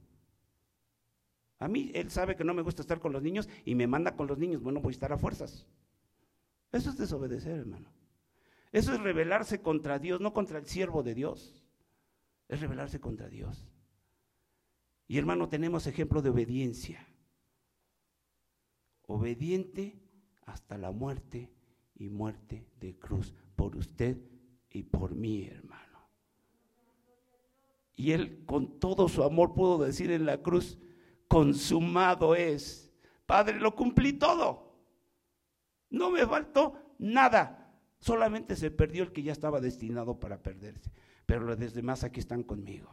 A mí, él sabe que no me gusta estar con los niños y me manda con los niños. Bueno, voy a estar a fuerzas. Eso es desobedecer, hermano. Eso es rebelarse contra Dios, no contra el siervo de Dios. Es rebelarse contra Dios. Y hermano, tenemos ejemplo de obediencia. Obediente hasta la muerte y muerte de cruz por usted y por mí, hermano. Y él con todo su amor pudo decir en la cruz, consumado es. Padre, lo cumplí todo. No me faltó nada. Solamente se perdió el que ya estaba destinado para perderse. Pero los demás aquí están conmigo.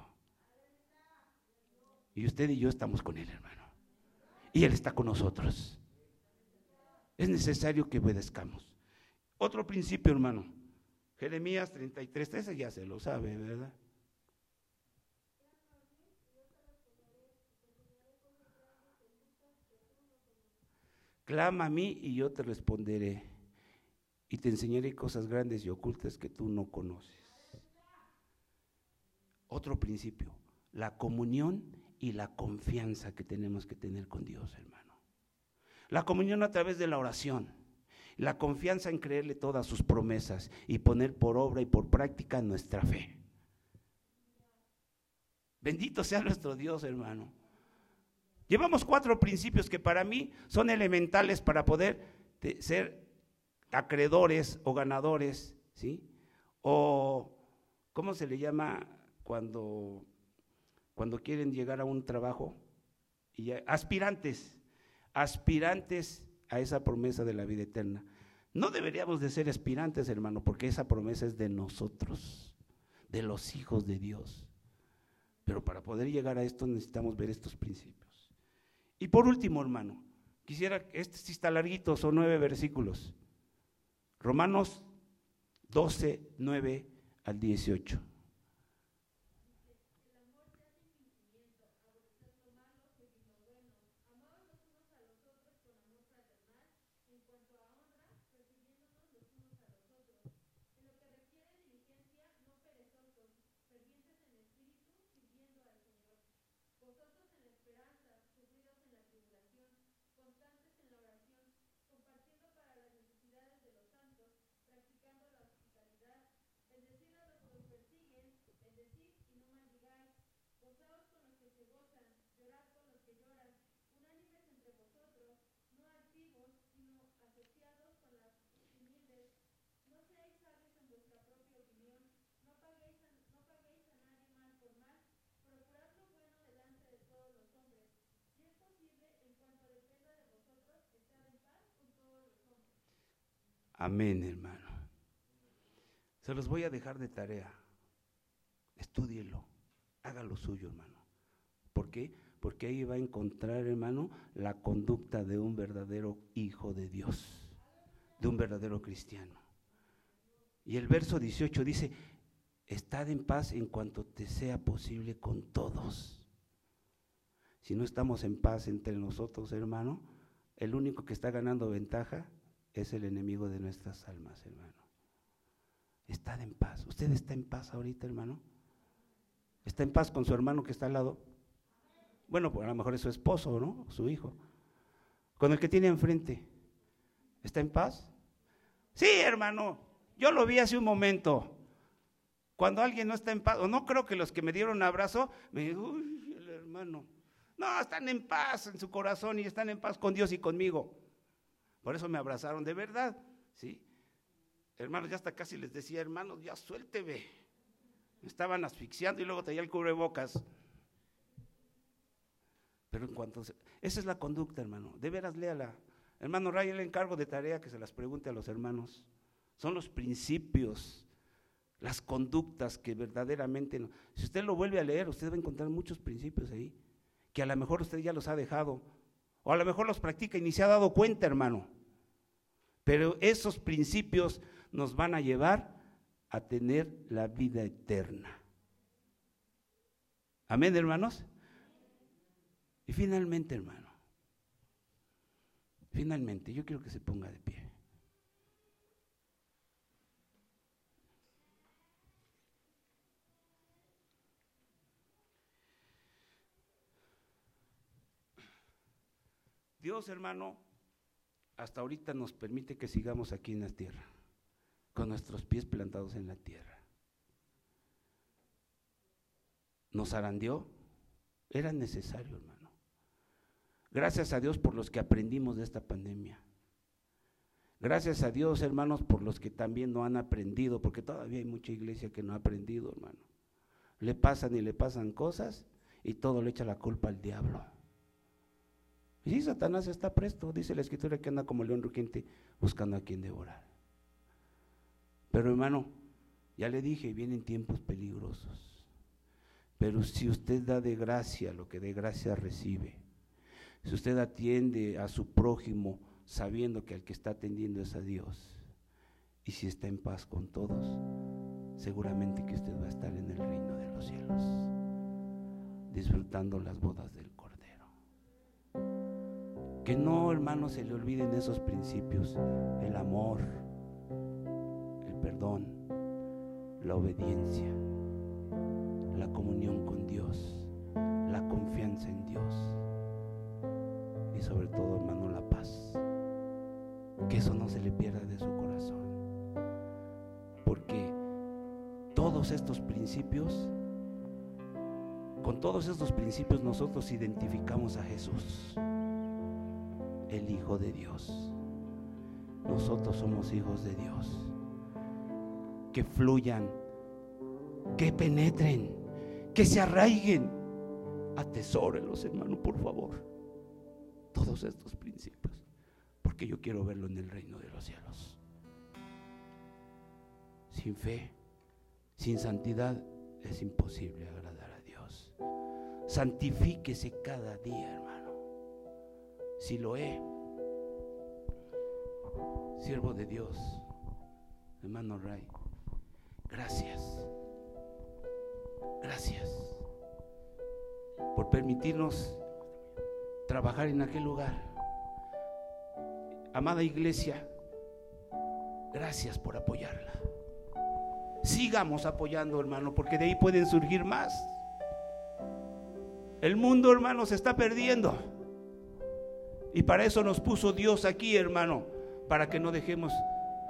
Y usted y yo estamos con él, hermano. Y él está con nosotros. Es necesario que obedezcamos. Otro principio, hermano. Jeremías 33, ese ya se lo sabe, ¿verdad? Clama a mí y yo te responderé y te enseñaré cosas grandes y ocultas que tú no conoces. Otro principio, la comunión y la confianza que tenemos que tener con Dios, hermano. La comunión a través de la oración la confianza en creerle todas sus promesas y poner por obra y por práctica nuestra fe. Bendito sea nuestro Dios, hermano. Llevamos cuatro principios que para mí son elementales para poder ser acreedores o ganadores, ¿sí? O, ¿cómo se le llama cuando, cuando quieren llegar a un trabajo? Y aspirantes, aspirantes a esa promesa de la vida eterna. No deberíamos de ser aspirantes, hermano, porque esa promesa es de nosotros, de los hijos de Dios. Pero para poder llegar a esto necesitamos ver estos principios. Y por último, hermano, quisiera, este sí está larguito, son nueve versículos. Romanos 12, 9 al 18. Amén, hermano. Se los voy a dejar de tarea. Estúdielo, hágalo suyo, hermano. ¿Por qué? Porque ahí va a encontrar, hermano, la conducta de un verdadero hijo de Dios, de un verdadero cristiano. Y el verso 18 dice, estad en paz en cuanto te sea posible con todos. Si no estamos en paz entre nosotros, hermano, el único que está ganando ventaja es el enemigo de nuestras almas, hermano. Estad en paz. ¿Usted está en paz ahorita, hermano? ¿Está en paz con su hermano que está al lado? Bueno, pues a lo mejor es su esposo, ¿no? Su hijo. Con el que tiene enfrente. ¿Está en paz? Sí, hermano. Yo lo vi hace un momento. Cuando alguien no está en paz, o no creo que los que me dieron abrazo, me digo, uy, el hermano. No, están en paz en su corazón y están en paz con Dios y conmigo. Por eso me abrazaron de verdad, ¿sí? Hermanos, ya hasta casi les decía, hermanos, ya suélteme. Me estaban asfixiando y luego traía el cubrebocas. Pero en cuanto... esa es la conducta, hermano. De veras, léala. Hermano Ray, le encargo de tarea que se las pregunte a los hermanos. Son los principios, las conductas que verdaderamente... Si usted lo vuelve a leer, usted va a encontrar muchos principios ahí, que a lo mejor usted ya los ha dejado, o a lo mejor los practica y ni se ha dado cuenta, hermano. Pero esos principios nos van a llevar a tener la vida eterna. Amén, hermanos. Y finalmente, hermano, finalmente, yo quiero que se ponga de pie. Dios, hermano, hasta ahorita nos permite que sigamos aquí en la tierra, con nuestros pies plantados en la tierra. Nos arandió, era necesario, hermano. Gracias a Dios por los que aprendimos de esta pandemia. Gracias a Dios, hermanos, por los que también no han aprendido, porque todavía hay mucha iglesia que no ha aprendido, hermano. Le pasan y le pasan cosas y todo le echa la culpa al diablo. Y sí, Satanás está presto, dice la escritura que anda como león rugiente buscando a quien devorar. Pero hermano, ya le dije, vienen tiempos peligrosos. Pero si usted da de gracia lo que de gracia recibe, si usted atiende a su prójimo sabiendo que al que está atendiendo es a Dios, y si está en paz con todos, seguramente que usted va a estar en el reino de los cielos, disfrutando las bodas del que no, hermano, se le olviden esos principios. El amor, el perdón, la obediencia, la comunión con Dios, la confianza en Dios. Y sobre todo, hermano, la paz. Que eso no se le pierda de su corazón. Porque todos estos principios, con todos estos principios nosotros identificamos a Jesús el Hijo de Dios. Nosotros somos hijos de Dios. Que fluyan, que penetren, que se arraiguen. Atesórenlos, hermano, por favor. Todos estos principios. Porque yo quiero verlo en el reino de los cielos. Sin fe, sin santidad, es imposible agradar a Dios. Santifíquese cada día, hermano. Si lo he, siervo de Dios, hermano Ray, gracias, gracias por permitirnos trabajar en aquel lugar. Amada iglesia, gracias por apoyarla. Sigamos apoyando, hermano, porque de ahí pueden surgir más. El mundo, hermano, se está perdiendo. Y para eso nos puso Dios aquí, hermano, para que no dejemos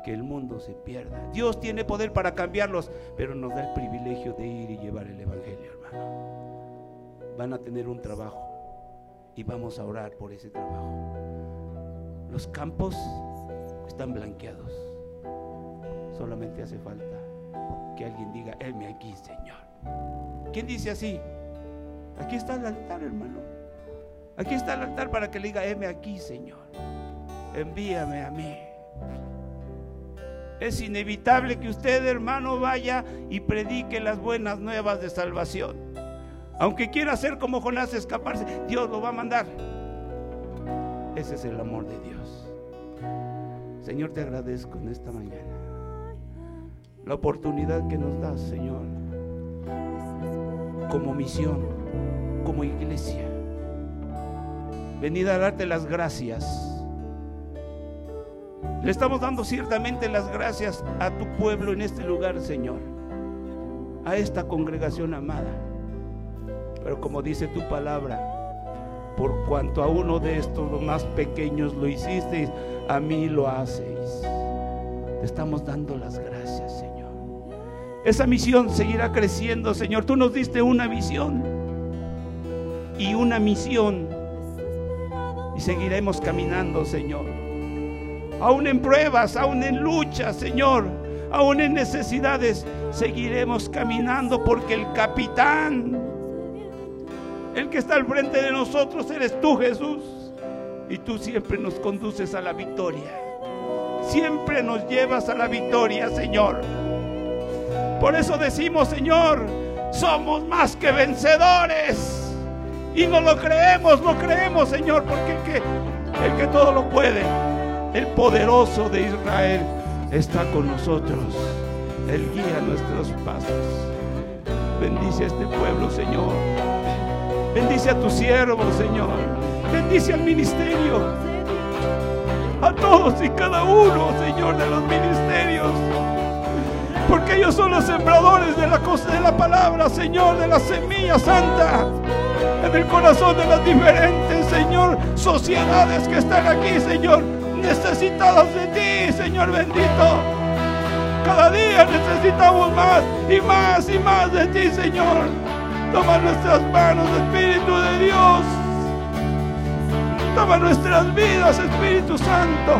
que el mundo se pierda. Dios tiene poder para cambiarlos, pero nos da el privilegio de ir y llevar el Evangelio, hermano. Van a tener un trabajo y vamos a orar por ese trabajo. Los campos están blanqueados. Solamente hace falta que alguien diga, heme aquí, Señor. ¿Quién dice así? Aquí está el altar, hermano. Aquí está el altar para que le diga, heme aquí, Señor. Envíame a mí. Es inevitable que usted, hermano, vaya y predique las buenas nuevas de salvación. Aunque quiera hacer como Jonás escaparse, Dios lo va a mandar. Ese es el amor de Dios. Señor, te agradezco en esta mañana la oportunidad que nos das, Señor, como misión, como iglesia. Venid a darte las gracias le estamos dando ciertamente las gracias a tu pueblo en este lugar, Señor. A esta congregación amada. Pero como dice tu palabra, por cuanto a uno de estos más pequeños lo hicisteis, a mí lo hacéis. Te estamos dando las gracias, Señor. Esa misión seguirá creciendo, Señor. Tú nos diste una visión y una misión. Y seguiremos caminando, Señor aún en pruebas, aún en luchas, Señor, aún en necesidades, seguiremos caminando porque el capitán, el que está al frente de nosotros, eres tú, Jesús. Y tú siempre nos conduces a la victoria. Siempre nos llevas a la victoria, Señor. Por eso decimos, Señor, somos más que vencedores. Y no lo creemos, lo creemos, Señor, porque el que, el que todo lo puede el poderoso de Israel está con nosotros. Él guía nuestros pasos. Bendice a este pueblo, Señor. Bendice a tu siervo, Señor. Bendice al ministerio. A todos y cada uno, Señor, de los ministerios. Porque ellos son los sembradores de la cosa de la palabra, Señor, de la semilla santa. En el corazón de las diferentes, Señor, sociedades que están aquí, Señor necesitados de ti, Señor bendito. Cada día necesitamos más y más y más de ti, Señor. Toma nuestras manos, Espíritu de Dios. Toma nuestras vidas, Espíritu Santo.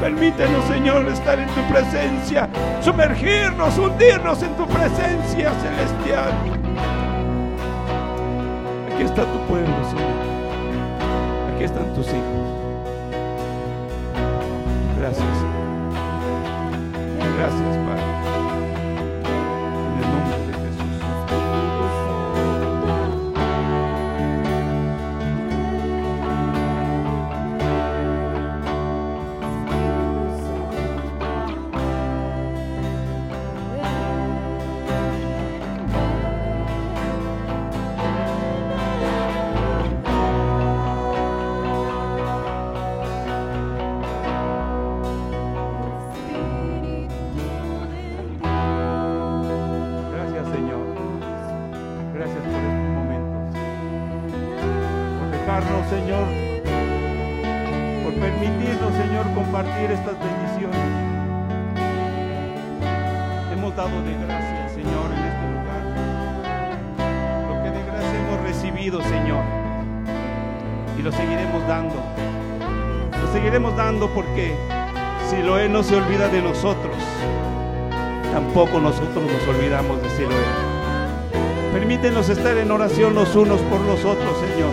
Permítenos, Señor, estar en tu presencia, sumergirnos, hundirnos en tu presencia celestial. Aquí está tu pueblo, Señor. Aquí están tus hijos. Gracias. Gracias, Padre. Si Siloé no se olvida de nosotros, tampoco nosotros nos olvidamos de Siloé. Permítenos estar en oración los unos por los otros, Señor.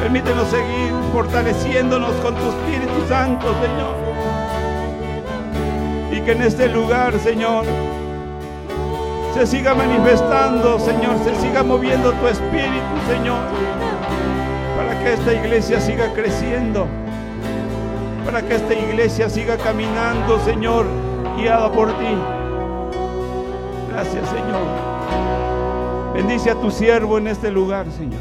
Permítenos seguir fortaleciéndonos con tu Espíritu Santo, Señor. Y que en este lugar, Señor, se siga manifestando, Señor, se siga moviendo tu Espíritu, Señor, para que esta iglesia siga creciendo para que esta iglesia siga caminando, Señor, guiada por ti. Gracias, Señor. Bendice a tu siervo en este lugar, Señor.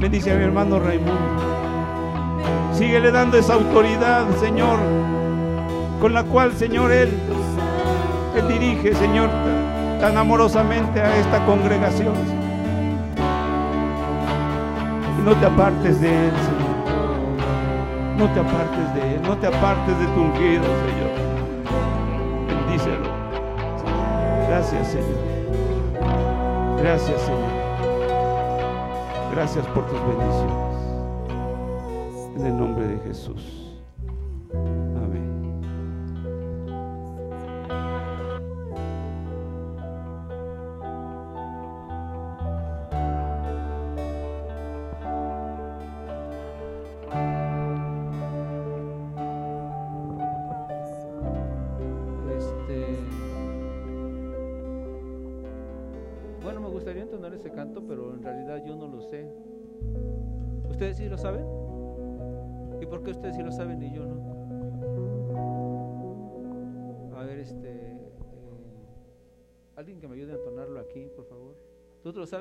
Bendice a mi hermano Raimundo. Síguele dando esa autoridad, Señor, con la cual, Señor, Él, Él dirige, Señor, tan amorosamente a esta congregación. Y no te apartes de Él, Señor. No te apartes de Él, no te apartes de tu ungido, Señor. Bendícelo. Gracias, Señor. Gracias, Señor. Gracias por tus bendiciones. En el nombre de Jesús. ¿Ustedes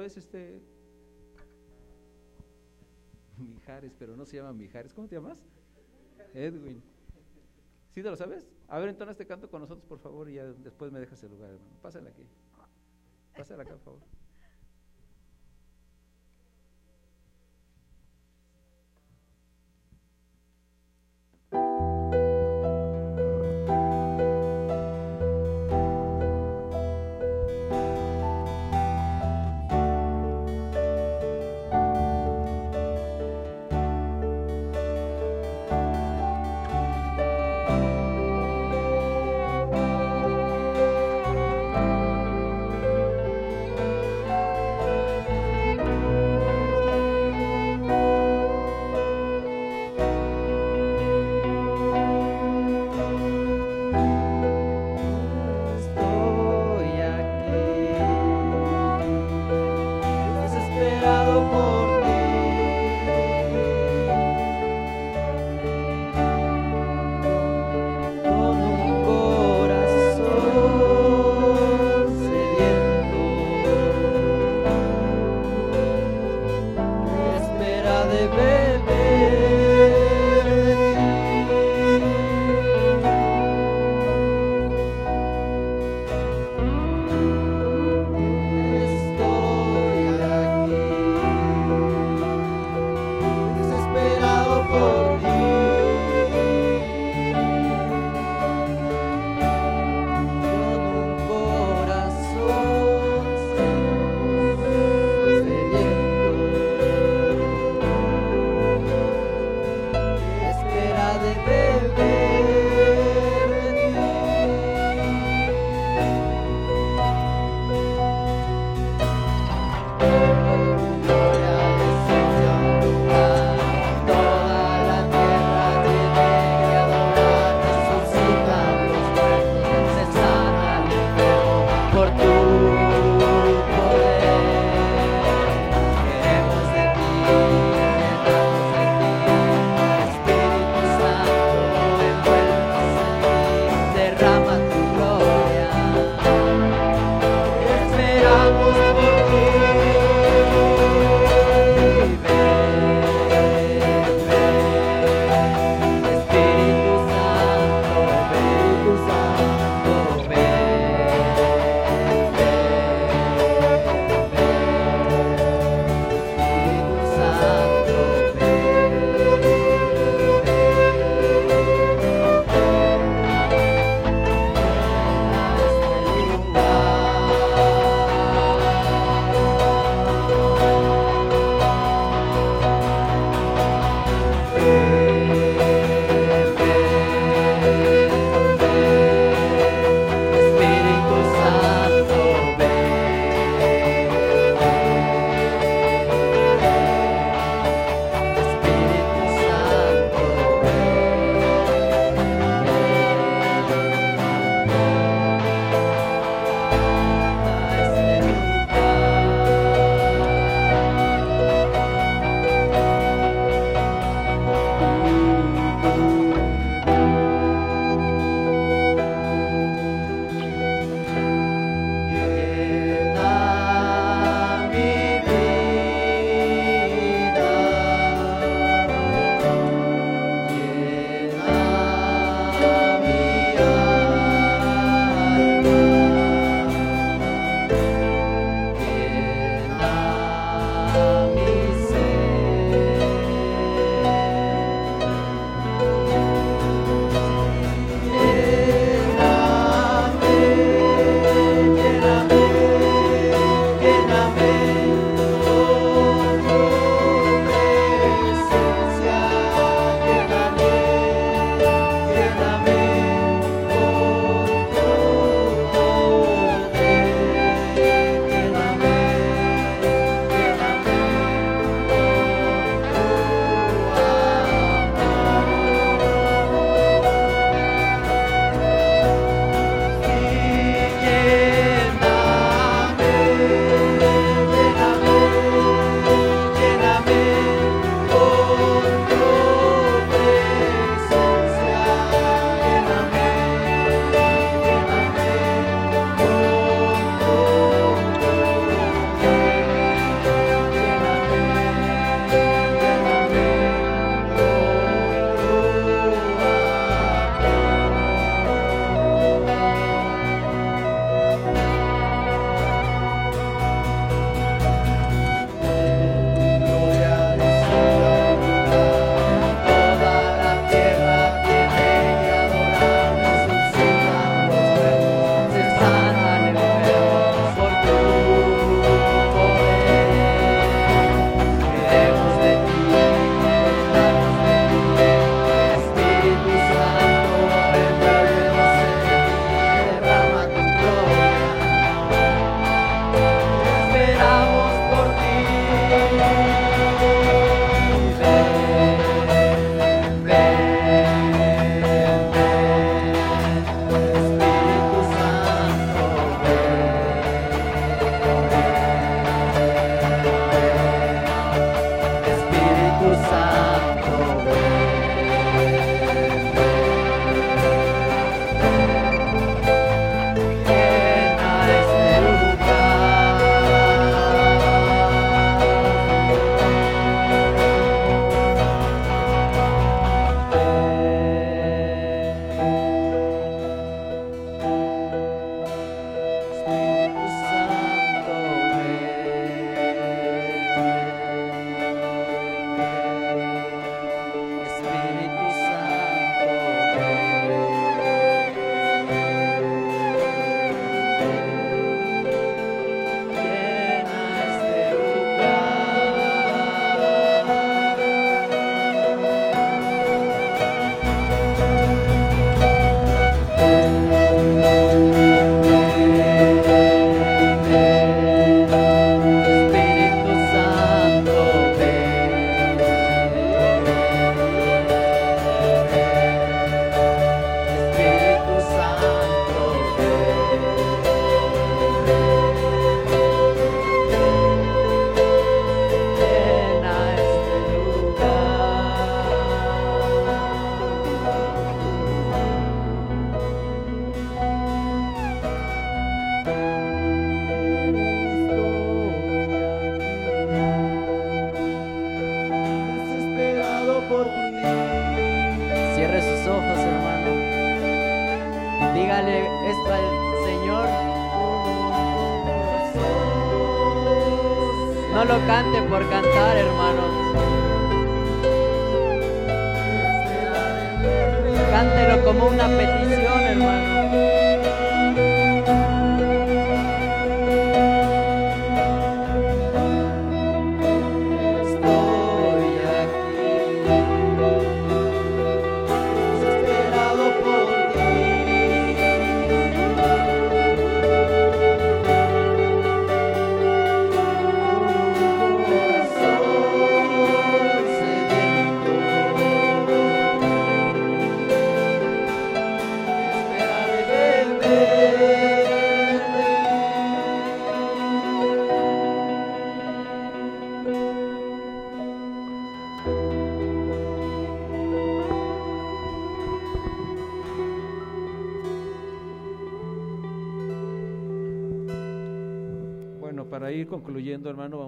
¿Tú lo sabes, este? Mijares, pero no se llama Mijares. ¿Cómo te llamas? Edwin. ¿Sí te lo sabes? A ver, entona este canto con nosotros, por favor, y ya después me dejas el lugar, hermano. Pásale aquí. Pásale acá, por favor.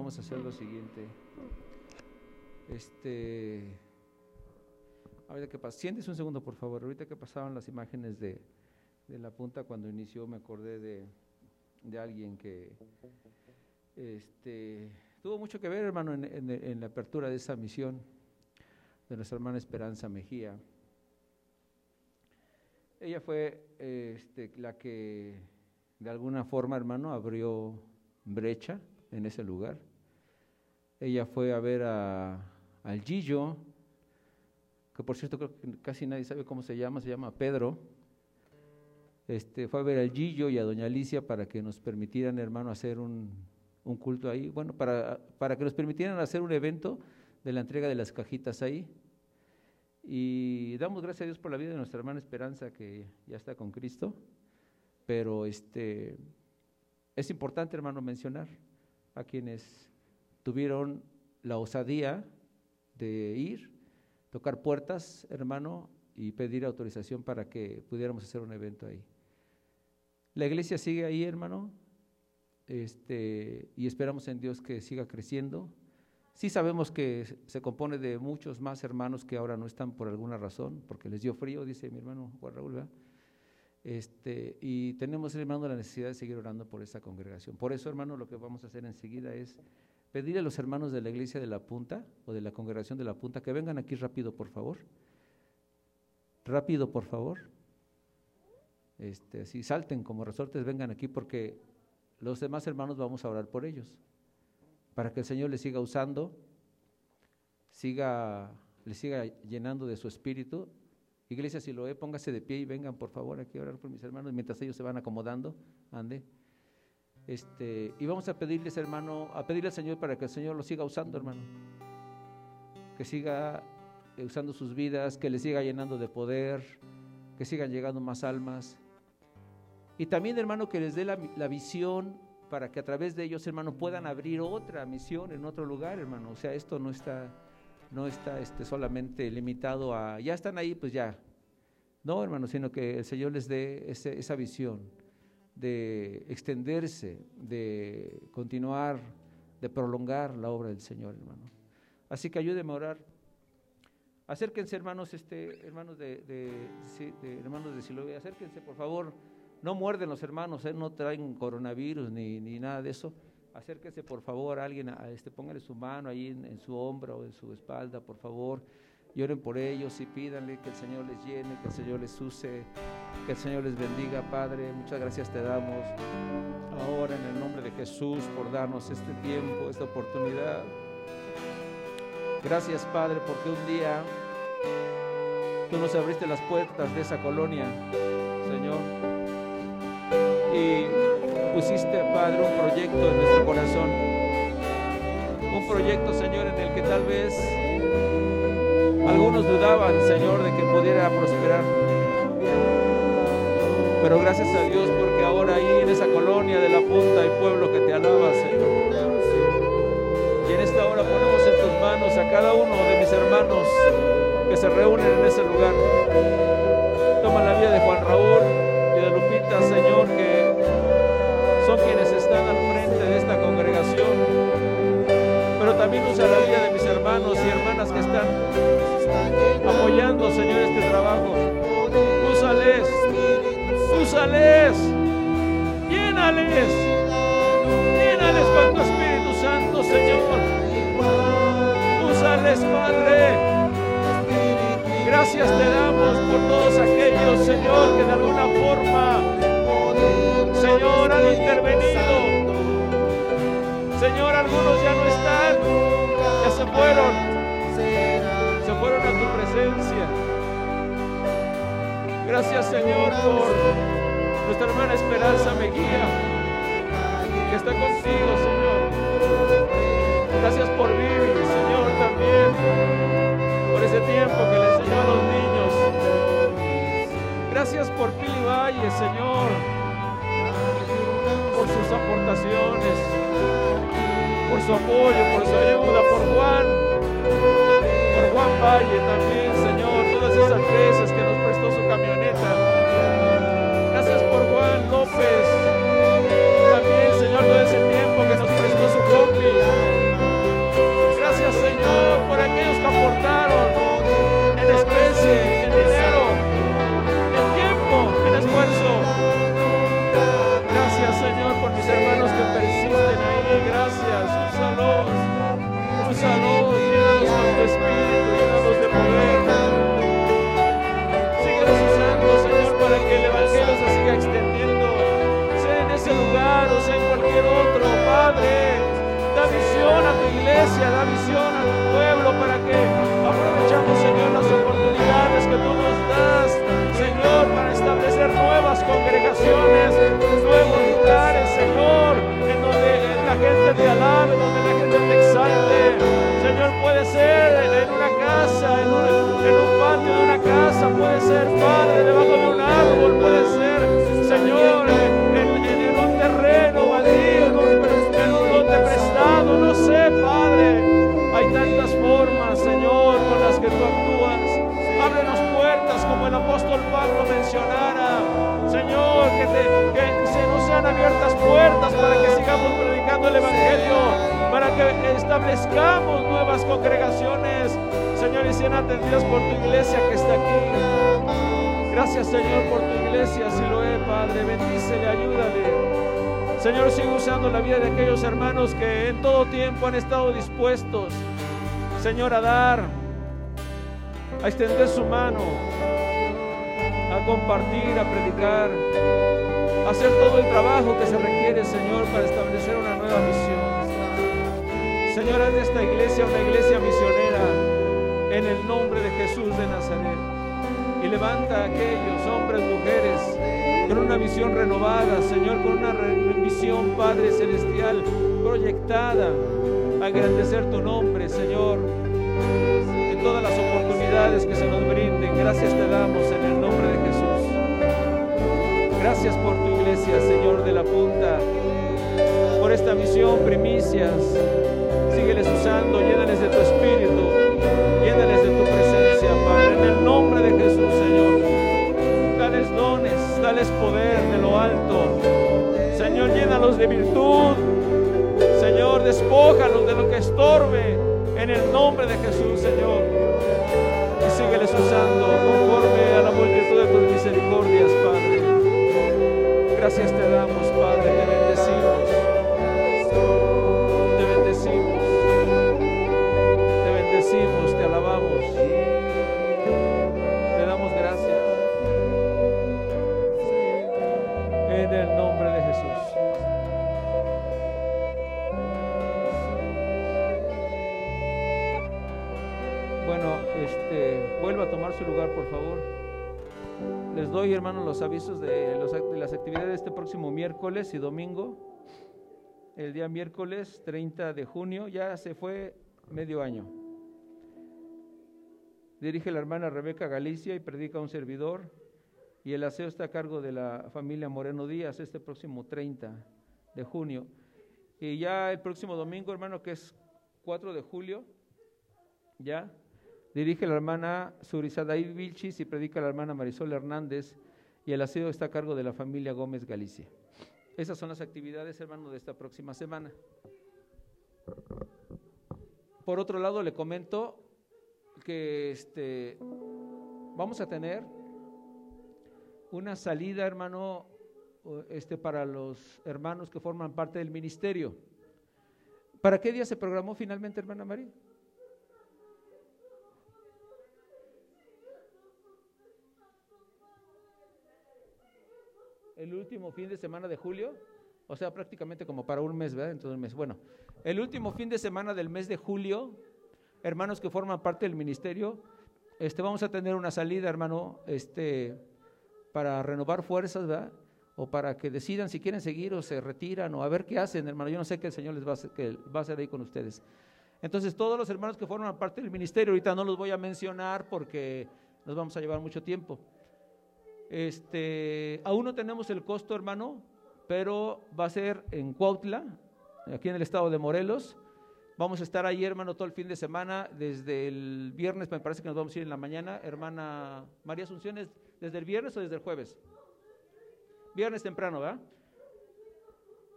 Vamos a hacer lo siguiente. Este, ahorita que pas- siéntese un segundo, por favor. Ahorita que pasaban las imágenes de, de la punta cuando inició, me acordé de, de alguien que, este, tuvo mucho que ver, hermano, en, la apertura de esa misión de nuestra hermana Esperanza Mejía. Ella fue este, la que de alguna forma, hermano, abrió brecha en ese lugar. Ella fue a ver a, al Gillo, que por cierto creo que casi nadie sabe cómo se llama, se llama Pedro. Este, fue a ver al Gillo y a doña Alicia para que nos permitieran, hermano, hacer un, un culto ahí. Bueno, para, para que nos permitieran hacer un evento de la entrega de las cajitas ahí. Y damos gracias a Dios por la vida de nuestra hermana Esperanza, que ya está con Cristo. Pero este, es importante, hermano, mencionar a quienes tuvieron la osadía de ir, tocar puertas, hermano, y pedir autorización para que pudiéramos hacer un evento ahí. La iglesia sigue ahí, hermano, este, y esperamos en Dios que siga creciendo. Sí sabemos que se- compone de muchos más hermanos que ahora no están por alguna razón, porque les dio frío, dice mi hermano Juan Raúl, ¿verdad? Este, y tenemos, hermano, la necesidad de seguir orando por esta congregación. Por eso, hermano, lo que vamos a hacer enseguida es pedirle a los hermanos de la iglesia de la punta o de la congregación de la punta que vengan aquí rápido, por favor. Rápido, por favor. Este, así salten como resortes, vengan aquí porque los demás hermanos vamos a orar por ellos. Para que el Señor les siga usando, siga, les siga llenando de su espíritu Iglesia, si lo ve, póngase de pie y vengan, por favor, aquí a orar por mis hermanos, mientras ellos se van acomodando, ande. Este, y vamos a pedirles, hermano, a pedirle al Señor para que el Señor los siga usando, hermano. Que siga eh, usando sus vidas, que les siga llenando de poder, que sigan llegando más almas. Y también, hermano, que les dé la, la visión para que a través de ellos, hermano, puedan abrir otra misión en otro lugar, hermano. O sea, esto no está no está este, solamente limitado a, ya están ahí, pues ya. No, hermano, sino que el Señor les dé ese- esa visión de extenderse, de continuar, de prolongar la obra del Señor, hermano. Así que ayúdenme a orar. Acérquense, hermanos, este, hermanos de, de- de- hermanos de Siloé, acérquense, por favor. No muerden los hermanos, ¿eh? no traen coronavirus ni, ni nada de eso. Acérquese, por favor, alguien, a este, póngale su mano ahí en su hombro o en su espalda, por favor. Y oren por ellos y pídanle que el Señor les llene, que el Señor les use, que el Señor les bendiga, Padre. Muchas gracias te damos ahora en el nombre de Jesús por darnos este tiempo, esta oportunidad. Gracias, Padre, porque un día tú nos abriste las puertas de esa colonia, Señor. Y pusiste, Padre, un proyecto en nuestro corazón. Un proyecto, Señor, en el que tal vez algunos dudaban, Señor, de que pudiera prosperar. Pero gracias a Dios porque ahora ahí en esa colonia de la punta hay pueblo que te alaba, Señor. Y en esta hora ponemos en tus manos a cada uno de mis hermanos que se reúnen en ese lugar. Toma la vida de Juan Raúl y de Lupita, Señor, que son quienes están al frente de esta congregación. Pero también usa la vida de mis hermanos y hermanas que están apoyando, Señor, este trabajo. Úsales, úsales, llénales, llénales con tu Espíritu Santo, Señor. Úsales, Padre. Gracias te damos por todos aquellos, Señor, que de alguna forma, Señor, han intervenido. Señor, algunos ya no están se fueron, se fueron a tu presencia. Gracias, Señor, por nuestra hermana Esperanza Mejía, que está contigo, Señor. Gracias por vivir, Señor, también, por ese tiempo que le enseñó a los niños. Gracias por Pili Valle, Señor, por sus aportaciones, por su apoyo, por su ayuda, por Juan, por Juan Valle también, Señor, todas esas veces que nos prestó su camioneta. Gracias por Juan López, también, Señor, todo ese tiempo que nos prestó su combi. Gracias, Señor, por aquellos que aportaron en especie, a tu iglesia, da visión Que, se nos sean abiertas puertas para que sigamos predicando el Evangelio, para que establezcamos nuevas congregaciones, Señor, y sean atendidas por tu iglesia que está aquí. Gracias, Señor, por tu iglesia, si lo es, Padre. Bendícele, ayúdale. Señor, sigue usando la vida de aquellos hermanos que en todo tiempo han estado dispuestos, Señor, a dar, a extender su mano, a compartir, a predicar, hacer todo el trabajo que se requiere, Señor, para establecer una nueva misión. Señor, haz de esta iglesia una iglesia misionera en el nombre de Jesús de Nazaret. Y levanta a aquellos hombres, mujeres, con una visión renovada, Señor, con una visión, Padre Celestial, proyectada a engrandecer tu nombre, Señor, en todas las oportunidades que se nos brinden. Gracias te damos en el nombre de Jesús. Gracias por tu Señor de la punta, por esta misión, primicias. Sígueles usando, llénales de tu espíritu, llénales de tu presencia, Padre, en el nombre de Jesús, Señor. Dales dones, dales poder de lo alto. Señor, llénalos de virtud. Señor, despójalos de lo que estorbe en el nombre de Jesús, Señor. Y sígueles usando conforme a la multitud de tus misericordias. Gracias te damos, Padre, Doy, hermanos, los avisos de, los de las actividades de este próximo miércoles y domingo. El día miércoles 30 de junio, ya se fue medio año. Dirige la hermana Rebeca Galicia y predica un servidor. Y el aseo está a cargo de la familia Moreno Díaz este próximo 30 de junio. Y ya el próximo domingo, hermano, que es 4 de julio, ya dirige la hermana Surizadaí Vilchis y predica la hermana Marisol Hernández. Y el aseo está a cargo de la familia Gómez Galicia. Esas son las actividades, hermano, de esta próxima semana. Por otro lado, le comento que este, vamos a tener una salida, hermano, este, para los hermanos que forman parte del ministerio. ¿Para qué día se programó finalmente, hermana María? El último fin de semana de julio, o sea, prácticamente como para un mes, ¿verdad? Entonces, mes. Bueno, el último fin de semana del mes de julio, hermanos que forman parte del ministerio, este, vamos a tener una salida, hermano, este, para renovar fuerzas, ¿verdad? O para que decidan si quieren seguir o se retiran o a ver qué hacen, hermano. Yo no sé qué el Señor les va a hacer, va a hacer ahí con ustedes. Entonces, todos los hermanos que forman parte del ministerio, ahorita no los voy a mencionar porque nos vamos a llevar mucho tiempo. Este, aún no tenemos el costo, hermano, pero va a ser en Cuautla, aquí en el estado de Morelos. Vamos a estar ahí, hermano, todo el fin de semana, desde el viernes, me parece que nos vamos a ir en la mañana. Hermana María Asunción, ¿es desde el viernes o desde el jueves? Viernes temprano, ¿verdad?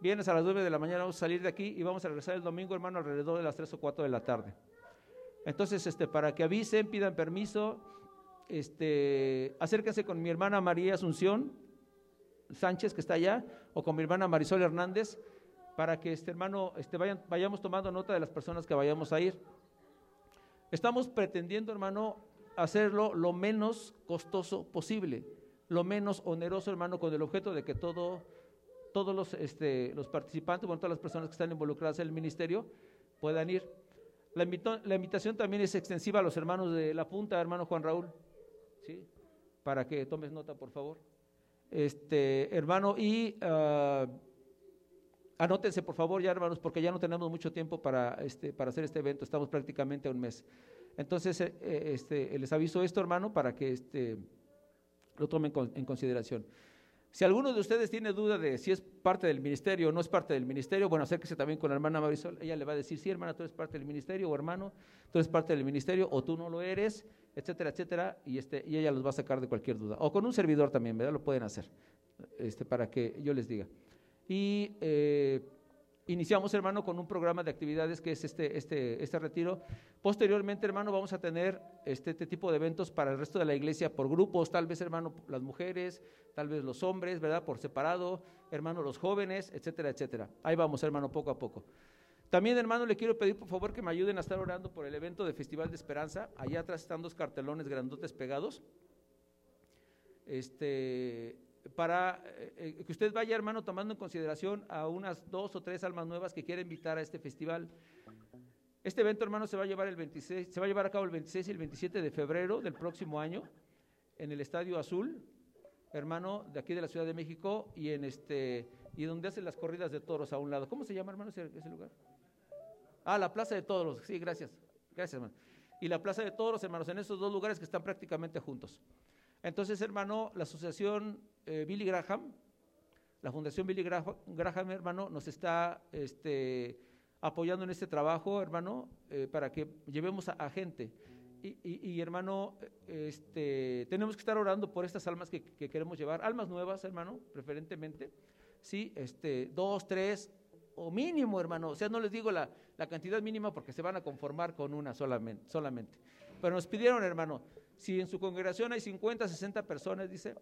Viernes a las 9 de la mañana vamos a salir de aquí y vamos a regresar el domingo, hermano, alrededor de las 3 o 4 de la tarde. Entonces, este, para que avisen, pidan permiso, este, acérquense con mi hermana María Asunción Sánchez, que está allá, o con mi hermana Marisol Hernández, para que este hermano, este, vayan, vayamos tomando nota de las personas que vayamos a ir. Estamos pretendiendo, hermano, hacerlo lo menos costoso posible, lo menos oneroso, hermano, con el objeto de que todo, todos los, este, los participantes, bueno, todas las personas que están involucradas en el ministerio puedan ir. La, la invitación también es extensiva a los hermanos de la punta, hermano Juan Raúl, ¿sí? Para que tomes nota, por favor. Este, hermano, y ah, anótense, por favor, ya, hermanos, porque ya no tenemos mucho tiempo para, este, para hacer este evento, estamos prácticamente a un mes. Entonces, eh, eh, este, les aviso esto, hermano, para que este, lo tomen en consideración. Si alguno de ustedes tiene duda de si es parte del ministerio o no es parte del ministerio, bueno, acérquese también con la hermana Marisol. Ella le va a decir, sí, hermana, tú eres parte del ministerio, o hermano, tú eres parte del ministerio, o tú no lo eres, etcétera, etcétera, y, este, y ella los va a sacar de cualquier duda. O con un servidor también, ¿verdad? Lo pueden hacer, este, para que yo les diga. Y eh, iniciamos, hermano, con un programa de actividades que es este, este, este retiro. Posteriormente, hermano, vamos a tener este, este tipo de eventos para el resto de la iglesia por grupos, tal vez, hermano, las mujeres, tal vez los hombres, ¿verdad? Por separado, hermano, los jóvenes, etcétera, etcétera. Ahí vamos, hermano, poco a poco. También, hermano, le quiero pedir, por favor, que me ayuden a estar orando por el evento de Festival de Esperanza. Allá atrás están dos cartelones grandotes pegados. Este, para eh, eh, que usted vaya, hermano, tomando en consideración a unas dos o tres almas nuevas que quiere invitar a este festival. Este evento, hermano, se va a llevar el 26, se va a llevar a cabo el 26 y el 27 de febrero del próximo año en el Estadio Azul, hermano, de aquí de la Ciudad de México y en este y donde hacen las corridas de toros a un lado. ¿Cómo se llama, hermano, ese, ese lugar? Ah, la Plaza de Toros. Sí, gracias. Gracias, hermano. Y la Plaza de Toros, hermanos, en esos dos lugares que están prácticamente juntos. Entonces, hermano, la asociación eh, Billy Graham, la Fundación Billy Graham, hermano, nos está este, apoyando en este trabajo, hermano, eh, para que llevemos a, gente. Y, y- y, hermano, este, tenemos que estar orando por estas almas que, que queremos llevar, almas nuevas, hermano, preferentemente, sí, este, dos, tres, o mínimo, hermano, o sea, no les digo la, la cantidad mínima porque se van a conformar con una solamente, solamente. Pero nos pidieron, hermano, si en su congregación hay 50, 60 personas, dice,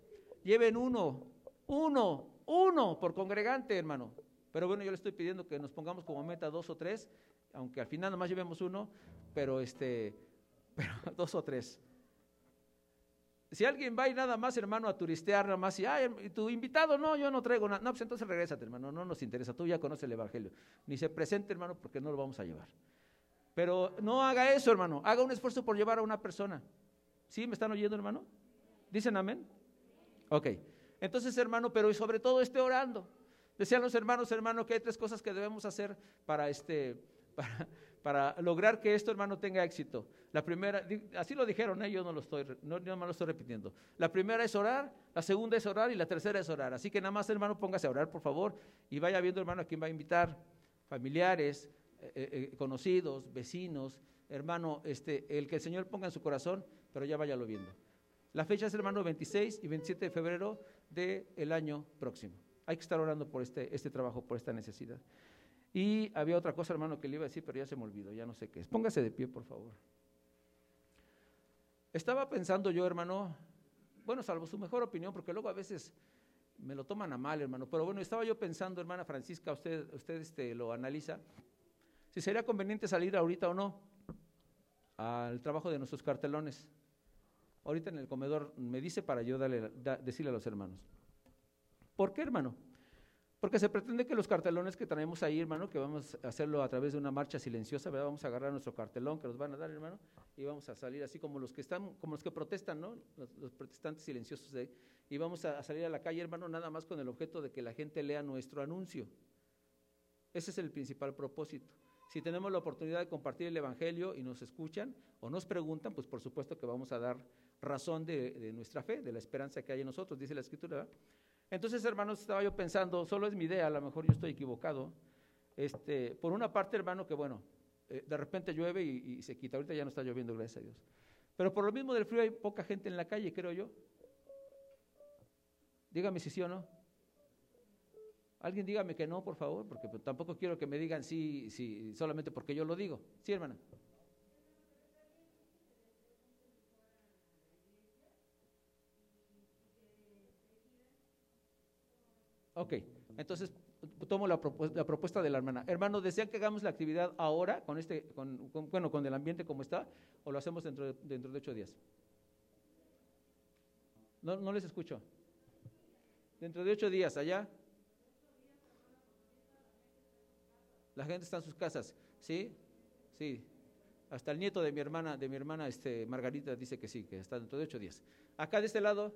lleven uno, uno, uno por congregante, hermano. Pero bueno, yo le estoy pidiendo que nos pongamos como meta dos o tres, aunque al final nomás llevemos uno, pero este, [laughs] pero dos o tres. Si alguien va y nada más, hermano, a turistear, nada más, y, ay, ¿y tu invitado, no, yo no traigo nada. No, pues entonces regrésate, hermano, no nos interesa, tú ya conoces el Evangelio. Ni se presente, hermano, porque no lo vamos a llevar. Pero no haga eso, hermano, haga un esfuerzo por llevar a una persona. ¿Sí? ¿Me están oyendo, hermano? ¿Dicen amén? Ok. Entonces, hermano, pero sobre todo esté orando. Decían los hermanos, hermano, que hay tres cosas que debemos hacer para este, [laughs] para, para lograr que esto, hermano, tenga éxito. La primera, así lo dijeron, ¿eh? yo no lo estoy, no, yo no lo estoy repitiendo. La primera es orar, la segunda es orar y la tercera es orar. Así que nada más, hermano, póngase a orar, por favor, y vaya viendo, hermano, a quién va a invitar, familiares, eh, eh, eh, conocidos, vecinos, hermano, este, el que el Señor ponga en su corazón, pero ya váyalo viendo. La fecha es, hermano, 26 y 27 de febrero del año próximo. Hay que estar orando por este, este trabajo, por esta necesidad. Y había otra cosa, hermano, que le iba a decir, pero ya se me olvidó, ya no sé qué es. Póngase de pie, por favor. Estaba pensando yo, hermano, bueno, salvo su mejor opinión, porque luego a veces me lo toman a mal, hermano. Pero bueno, estaba yo pensando, hermana Francisca, usted, usted este, lo analiza, si sería conveniente salir ahorita o no al trabajo de nuestros cartelones. Ahorita en el comedor me dice para yo darle, da- decirle a los hermanos. ¿Por qué, hermano? Porque se pretende que los cartelones que traemos ahí, hermano, que vamos a hacerlo a través de una marcha silenciosa, ¿verdad? Vamos a agarrar nuestro cartelón que nos van a dar, hermano, y vamos a salir así como los que están, como los que protestan, ¿no? Los, protestantes silenciosos de ahí. Y vamos a, a salir a la calle, hermano, nada más con el objeto de que la gente lea nuestro anuncio. Ese es el principal propósito. Si tenemos la oportunidad de compartir el Evangelio y nos escuchan o nos preguntan, pues por supuesto que vamos a dar razón de, de nuestra fe, de la esperanza que hay en nosotros, dice la Escritura. ¿verdad? Entonces, hermanos, estaba yo pensando, solo es mi idea, a lo mejor yo estoy equivocado. Este, por una parte, hermano, que bueno, eh, de repente llueve y, y se quita, ahorita ya no está lloviendo, gracias a Dios. Pero por lo mismo del frío hay poca gente en la calle, creo yo. Dígame si sí o no. Alguien dígame que no, por favor, porque tampoco quiero que me digan sí, sí, solamente porque yo lo digo. Sí, hermana. Ok, entonces tomo la, propu- la propuesta de la hermana. Hermano, ¿desean que hagamos la actividad ahora, con este, con, con- bueno, con el ambiente como está, o lo hacemos dentro de, dentro de ocho días? No, no les escucho. Dentro de ocho días, allá. La gente está en sus casas, ¿sí? Sí. Hasta el nieto de mi hermana, de mi hermana este, Margarita dice que sí, que está dentro de ocho días. Acá de este lado,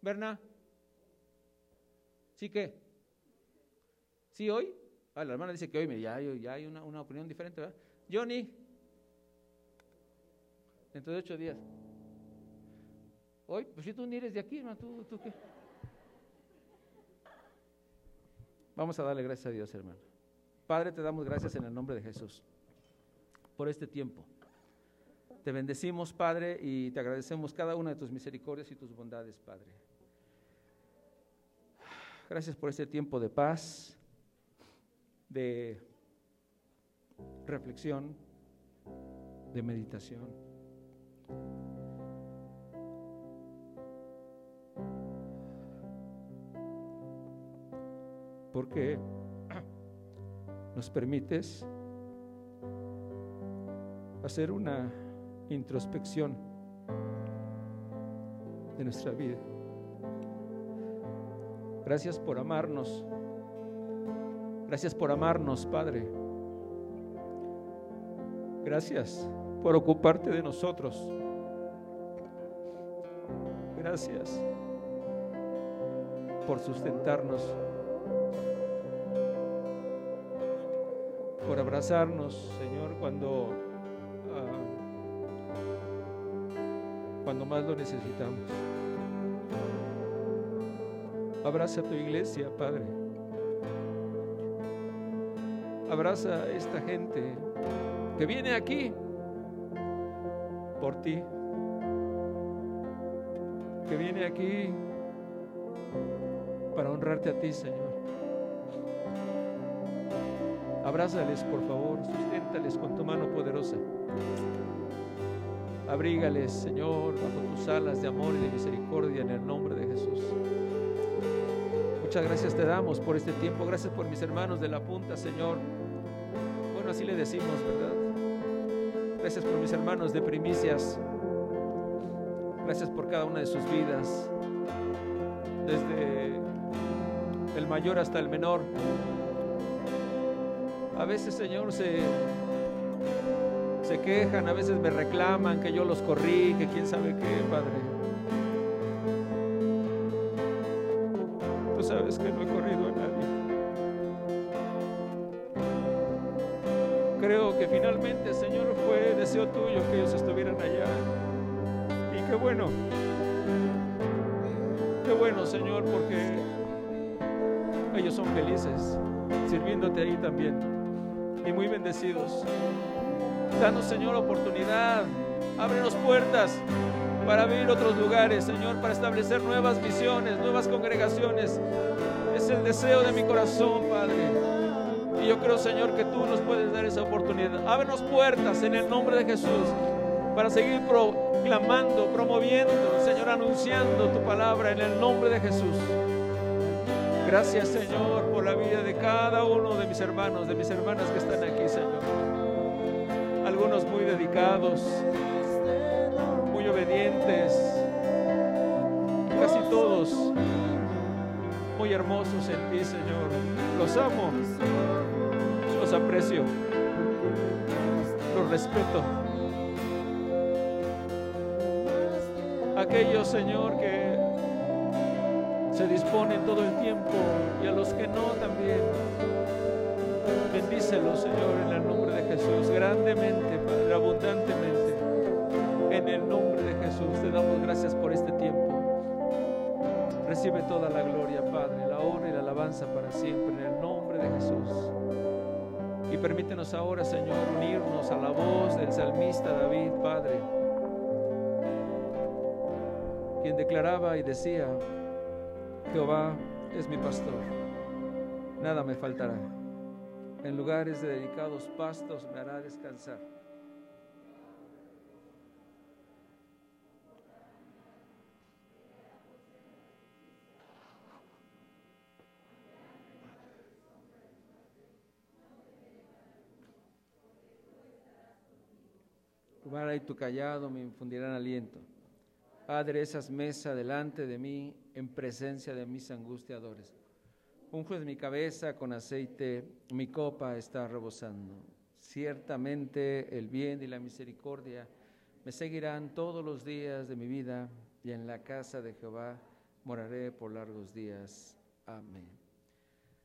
Berna, ¿sí qué? ¿Sí hoy? Ah, la hermana dice que hoy, ya, hay- ya hay una, una opinión diferente, ¿verdad? Johnny, dentro de ocho días. Hoy, pues si tú ni eres de aquí, hermano, ¿tú, tú qué? Vamos a darle gracias a Dios, hermano. Padre, te damos gracias en el nombre de Jesús por este tiempo. Te bendecimos, Padre, y te agradecemos cada una de tus misericordias y tus bondades, Padre. Gracias por este tiempo de paz, de reflexión, de meditación. Porque nos permites hacer una introspección de nuestra vida. Gracias por amarnos. Gracias por amarnos, Padre. Gracias por ocuparte de nosotros. Gracias por sustentarnos. Por abrazarnos, Señor, cuando ah, cuando más lo necesitamos. Abraza a tu iglesia, Padre. Abraza a esta gente que viene aquí por ti. Que viene aquí para honrarte a ti, Señor. Abrázales, por favor, susténtales con tu mano poderosa. Abrígales, Señor, bajo tus alas de amor y de misericordia en el nombre. Muchas gracias te damos por este tiempo. Gracias por mis hermanos de la punta, Señor. Bueno, así le decimos, ¿verdad? Gracias por mis hermanos de primicias. Gracias por cada una de sus vidas. Desde el mayor hasta el menor. A veces, Señor, se, se quejan, a veces me reclaman que yo los corrí, que quién sabe qué, Padre. Creo que finalmente, Señor, fue deseo tuyo que ellos estuvieran allá. Y qué bueno. Qué bueno, Señor, porque ellos son felices sirviéndote ahí también. Y muy bendecidos. Danos, Señor, oportunidad. Ábrenos puertas para abrir otros lugares, Señor, para establecer nuevas visiones, nuevas congregaciones. Es el deseo de mi corazón, Padre. Y yo creo, Señor, que tú nos puedes dar esa oportunidad. Ábrenos puertas en el nombre de Jesús para seguir pro- clamando, promoviendo, Señor, anunciando tu palabra en el nombre de Jesús. Gracias, Señor, por la vida de cada uno de mis hermanos, de mis hermanas que están aquí, Señor. Algunos muy dedicados, muy obedientes, casi todos muy hermosos en ti, Señor. Los amo, aprecio, los respeto. Aquellos, Señor, que se disponen todo el tiempo y a los que no también. Bendícelos, Señor, en el nombre de Jesús, grandemente, Padre, abundantemente. En el nombre de Jesús te damos gracias por este tiempo. Recibe toda la gloria, Padre, la honra y la alabanza para siempre, en el nombre de Jesús. Permítenos ahora, Señor, unirnos a la voz del salmista David, Padre, quien declaraba y decía, Jehová es mi pastor, nada me faltará. En lugares de delicados pastos me hará descansar. Vara y tu callado me infundirán aliento. Aderezas mesa delante de mí en presencia de mis angustiadores. Unges mi cabeza con aceite, mi copa está rebosando. Ciertamente el bien y la misericordia me seguirán todos los días de mi vida y en la casa de Jehová moraré por largos días. Amén.